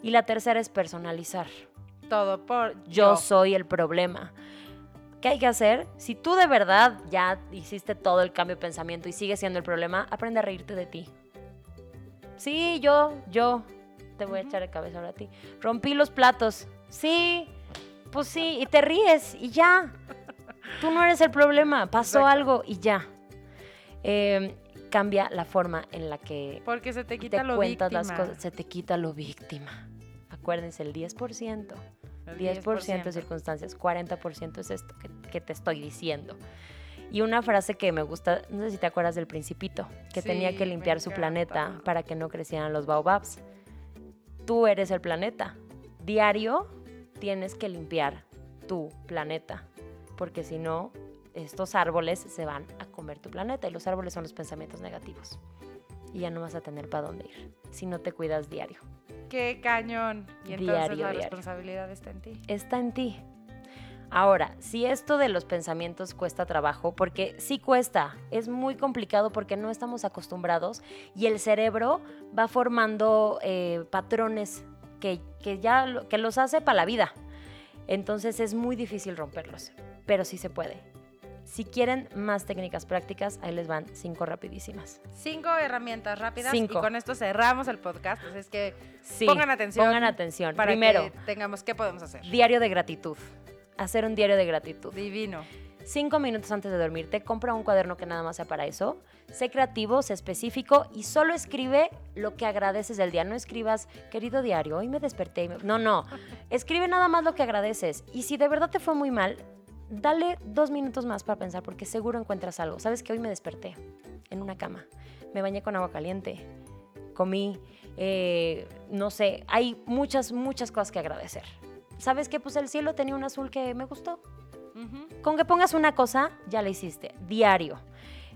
Y la tercera es personalizar. Todo por Yo soy el problema. ¿Qué hay que hacer? Si tú de verdad ya hiciste todo el cambio de pensamiento y sigues siendo el problema, aprende a reírte de ti. Sí, yo, yo. Te voy a echar de cabeza ahora a ti. Rompí los platos. Sí, pues sí, y te ríes y ya. Tú no eres el problema, pasó Exacto. algo y ya. Eh, cambia la forma en la que Porque se te te quita lo cuentas víctima. las cosas, se te quita lo víctima. Acuérdense, el 10%. El 10% de circunstancias, 40% es esto que, que te estoy diciendo. Y una frase que me gusta, no sé si te acuerdas del principito, que tenía que limpiar su planeta para que no crecieran los baobabs. Tú eres el planeta. Diario tienes que limpiar tu planeta, porque si no, estos árboles se van a comer tu planeta y los árboles son los pensamientos negativos. Y ya no vas a tener para dónde ir si no te cuidas diario. Qué cañón. Y entonces Diario, la diario. responsabilidad está en ti. está en ti. Ahora, si esto de los pensamientos cuesta trabajo, porque sí cuesta, es muy complicado porque no estamos acostumbrados y el cerebro va formando eh, patrones que, que ya que los hace para la vida. Entonces es muy difícil romperlos, pero sí se puede. Si quieren más técnicas prácticas, ahí les van cinco rapidísimas. Cinco herramientas rápidas Cinco. y con esto cerramos el podcast. Así es que Sí, pongan atención. Pongan atención. para Primero, que tengamos qué podemos hacer. diario de gratitud. Hacer un diario de gratitud. Divino. Cinco minutos antes de dormirte, compra un cuaderno que nada más sea para eso. Sé creativo, sé específico y solo escribe lo que agradeces del día. No escribas, querido diario, hoy me desperté. y me-". No, no. Escribe nada más lo que agradeces. Y si de verdad te fue muy mal, dale dos minutos más para pensar porque seguro encuentras algo. Sabes que hoy me desperté en una cama. Me bañé con agua caliente. Comí, eh, no sé, hay muchas, muchas cosas que agradecer. ¿Sabes que Pues el cielo tenía un azul que me gustó. Ujú. Con que pongas una cosa, ya la hiciste, diario.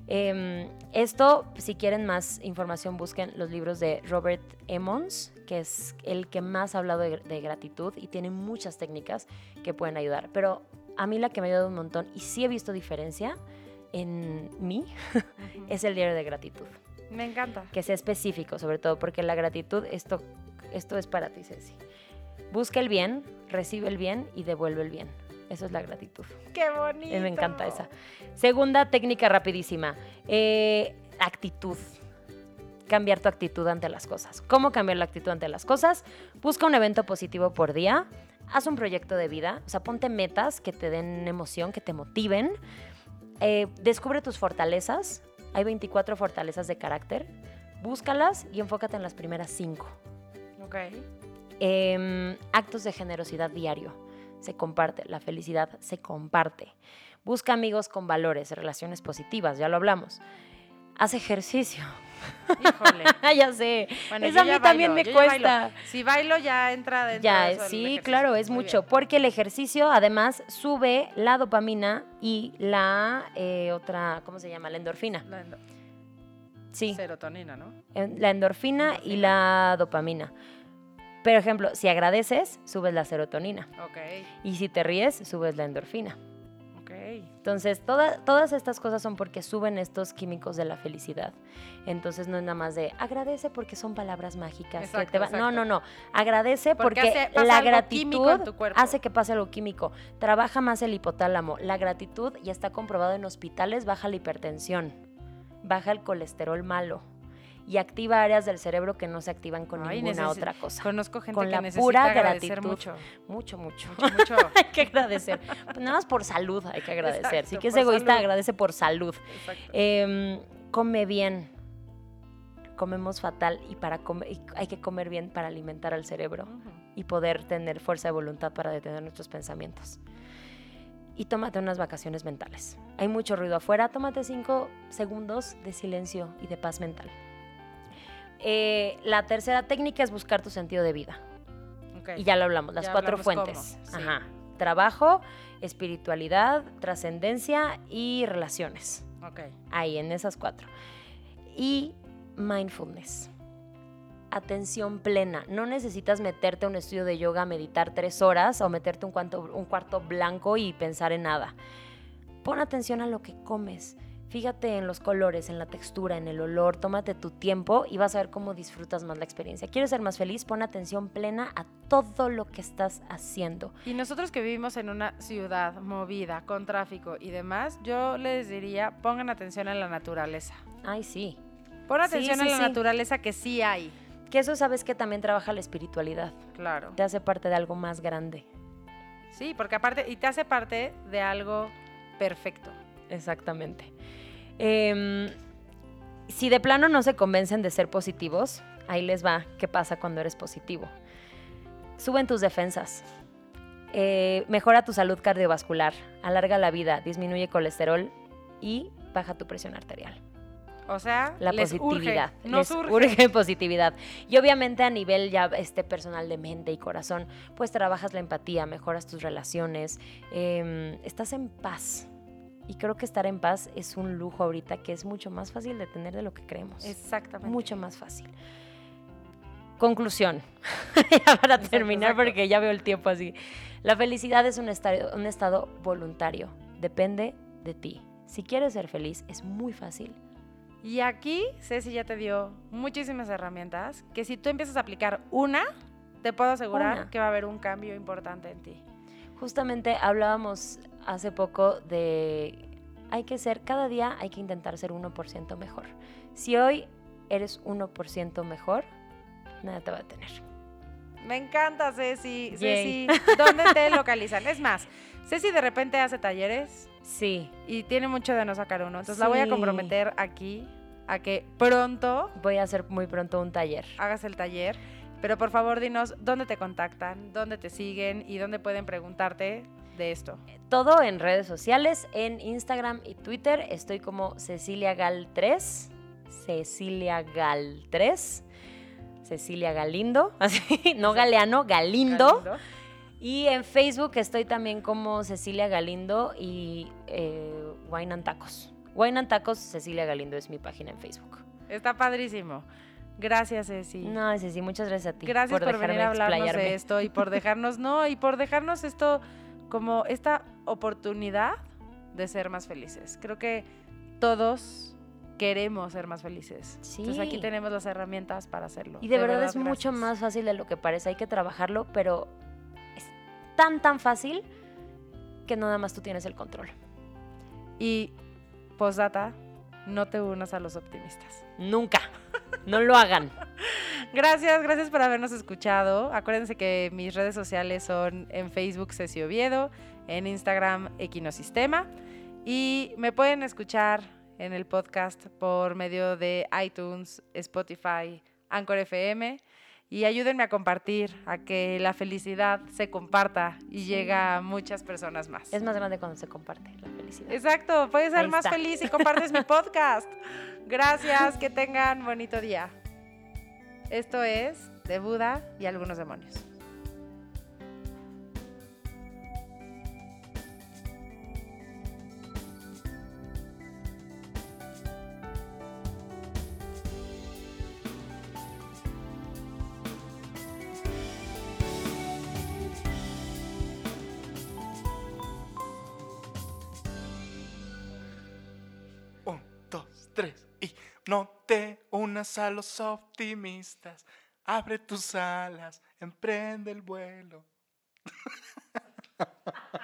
Em, esto, si quieren más información, busquen los libros de Robert Emmons, que es el que más ha hablado de, de gratitud y tiene muchas técnicas que pueden ayudar. Pero a mí la que me ha ayudado un montón y sí he visto diferencia en mí es el diario de gratitud. Me encanta. Que sea específico, sobre todo, porque la gratitud, esto, esto es para ti, Ceci. Busca el bien, recibe el bien y devuelve el bien. Eso es la gratitud. Qué bonito. Eh, Me encanta esa. Segunda técnica rapidísima. eh, actitud. Cambiar tu actitud ante las cosas. ¿Cómo cambiar la actitud ante las cosas? Busca un evento positivo por día. Haz un proyecto de vida. O sea, ponte metas que te den emoción, que te motiven. Eh, descubre tus fortalezas. Hay 24 fortalezas de carácter. Búscalas y enfócate en las primeras 5. Ok. Em, actos de generosidad diario. Se comparte. La felicidad se comparte. Busca amigos con valores, relaciones positivas, ya lo hablamos. Haz ejercicio. Híjole. ya sé. Bueno, Eso a mí también bailo, me bailo. cuesta. Si bailo ya entra dentro de Ya, sí, claro, es Muy mucho. bien. Porque el ejercicio además sube la dopamina y la eh, otra, ¿cómo se llama? La endorfina. La endo- Sí, Serotonina, ¿no? la endorfina y Endorfina. la dopamina. Por ejemplo, si agradeces, subes la serotonina. Ok. Y si te ríes, subes la endorfina. Entonces, toda- todas estas cosas son porque suben estos químicos de la felicidad. Entonces, no es nada más de agradece porque son palabras mágicas. que te va- No, no, no. Agradece Porque porque, hace- la gratitud hace que pase algo químico. Trabaja más el hipotálamo. La gratitud ya está comprobado en hospitales, baja la hipertensión, baja el colesterol malo y activa áreas del cerebro que no se activan con Ay, ninguna otra cosa. Conozco gente Con que la necesita pura agradecer gratitud. mucho. Mucho, mucho. Mucho, mucho. hay que agradecer. Nada más por salud hay que agradecer. Si que es egoísta, salud. agradece por salud. Em, come bien. Comemos fatal y para comer, y hay que comer bien para alimentar al cerebro y poder tener fuerza de voluntad para detener nuestros pensamientos. Y tómate unas vacaciones mentales. Hay mucho ruido afuera, tómate cinco segundos de silencio y de paz mental. Eh, la tercera técnica es buscar tu sentido de vida. Y ya lo hablamos, las Ya cuatro hablamos fuentes. cómo, sí. Ajá. Trabajo, espiritualidad, trascendencia y relaciones. Ahí, en esas cuatro. Y mindfulness. Atención plena. No necesitas meterte a un estudio de yoga, meditar tres horas o meterte un cuarto, un cuarto blanco y pensar en nada. Pon atención a lo que comes. Fíjate en los colores, en la textura, en el olor. Tómate tu tiempo y vas a ver cómo disfrutas más la experiencia. ¿Quieres ser más feliz? Pon atención plena a todo lo que estás haciendo. Y nosotros que vivimos en una ciudad movida, con tráfico y demás, yo les diría, pongan atención a la naturaleza. Ay, sí. Pon Sí, atención sí, a la sí. naturaleza que sí hay. Que eso sabes que también trabaja la espiritualidad. Claro. Te hace parte de algo más grande. Sí, porque aparte, y te hace parte de algo perfecto. Exactamente. Em, si de plano no se convencen de ser positivos, ahí les va qué pasa cuando eres positivo. Suben tus defensas, eh, mejora tu salud cardiovascular, alarga la vida, disminuye colesterol y baja tu presión arterial. O sea, La les positividad. Urge, nos les urge. urge positividad. Y obviamente a nivel ya este personal de mente y corazón, pues trabajas la empatía, mejoras tus relaciones, em, estás en paz. Y creo que estar en paz es un lujo ahorita que es mucho más fácil de tener de lo que creemos. Exactamente. mucho más fácil. Conclusión, ya para Exacto, terminar exacto. porque ya veo el tiempo así. La felicidad es un estado, un estado voluntario, depende de ti. Si quieres ser feliz, es muy fácil. Y aquí Ceci ya te dio muchísimas herramientas que si tú empiezas a aplicar una, te puedo asegurar Una. que va a haber un cambio importante en ti. Justamente hablábamos hace poco de hay que ser, cada día hay que intentar ser 1% mejor. Si hoy eres 1% mejor, nada te va a detener. Me encanta, Ceci. Yay. Ceci, ¿dónde te localizan? Es más, Ceci de repente hace talleres Sí, y tiene mucho de no sacar uno. Entonces la voy a comprometer aquí a que pronto voy a hacer muy pronto un taller. hagas el taller. Pero por favor, dinos dónde te contactan, dónde te siguen y dónde pueden preguntarte de esto. Todo en redes sociales, en Instagram y Twitter. Estoy como Cecilia Gal 3. Cecilia Gal 3. Cecilia Galindo. Así, no Galeano, Galindo. Galindo. Y en Facebook estoy también como Cecilia Galindo y eh, Wine and Tacos. Wine and Tacos, Cecilia Galindo es mi página en Facebook. Está padrísimo. Gracias, Ceci. No, Ceci, muchas gracias a ti. Gracias por, venir dejarme a hablarnos explayarme. de esto y por dejarnos, no, y por dejarnos esto como esta oportunidad de ser más felices. Creo que todos queremos ser más felices. Entonces aquí Sí. tenemos las herramientas para hacerlo. Y de, verdad, es mucho más fácil de lo que parece. Hay que trabajarlo, pero es tan, tan fácil que nada más tú tienes el control. Y postdata, no te unas a los optimistas. Nunca. No lo hagan. Gracias, gracias por habernos escuchado. Acuérdense que mis redes sociales son en Facebook Ceci Oviedo, en Instagram Equinosistema y me pueden escuchar en el podcast por medio de iTunes, Spotify, Anchor FM y ayúdenme a compartir, a que la felicidad se comparta y llega a muchas personas más. Es más grande cuando se comparte la felicidad. Exacto, puedes ser Ahí más está. feliz si compartes mi podcast. Gracias, que tengan bonito día. Esto es de Buda y algunos demonios. Te unas a los optimistas. Abre tus alas, emprende el vuelo.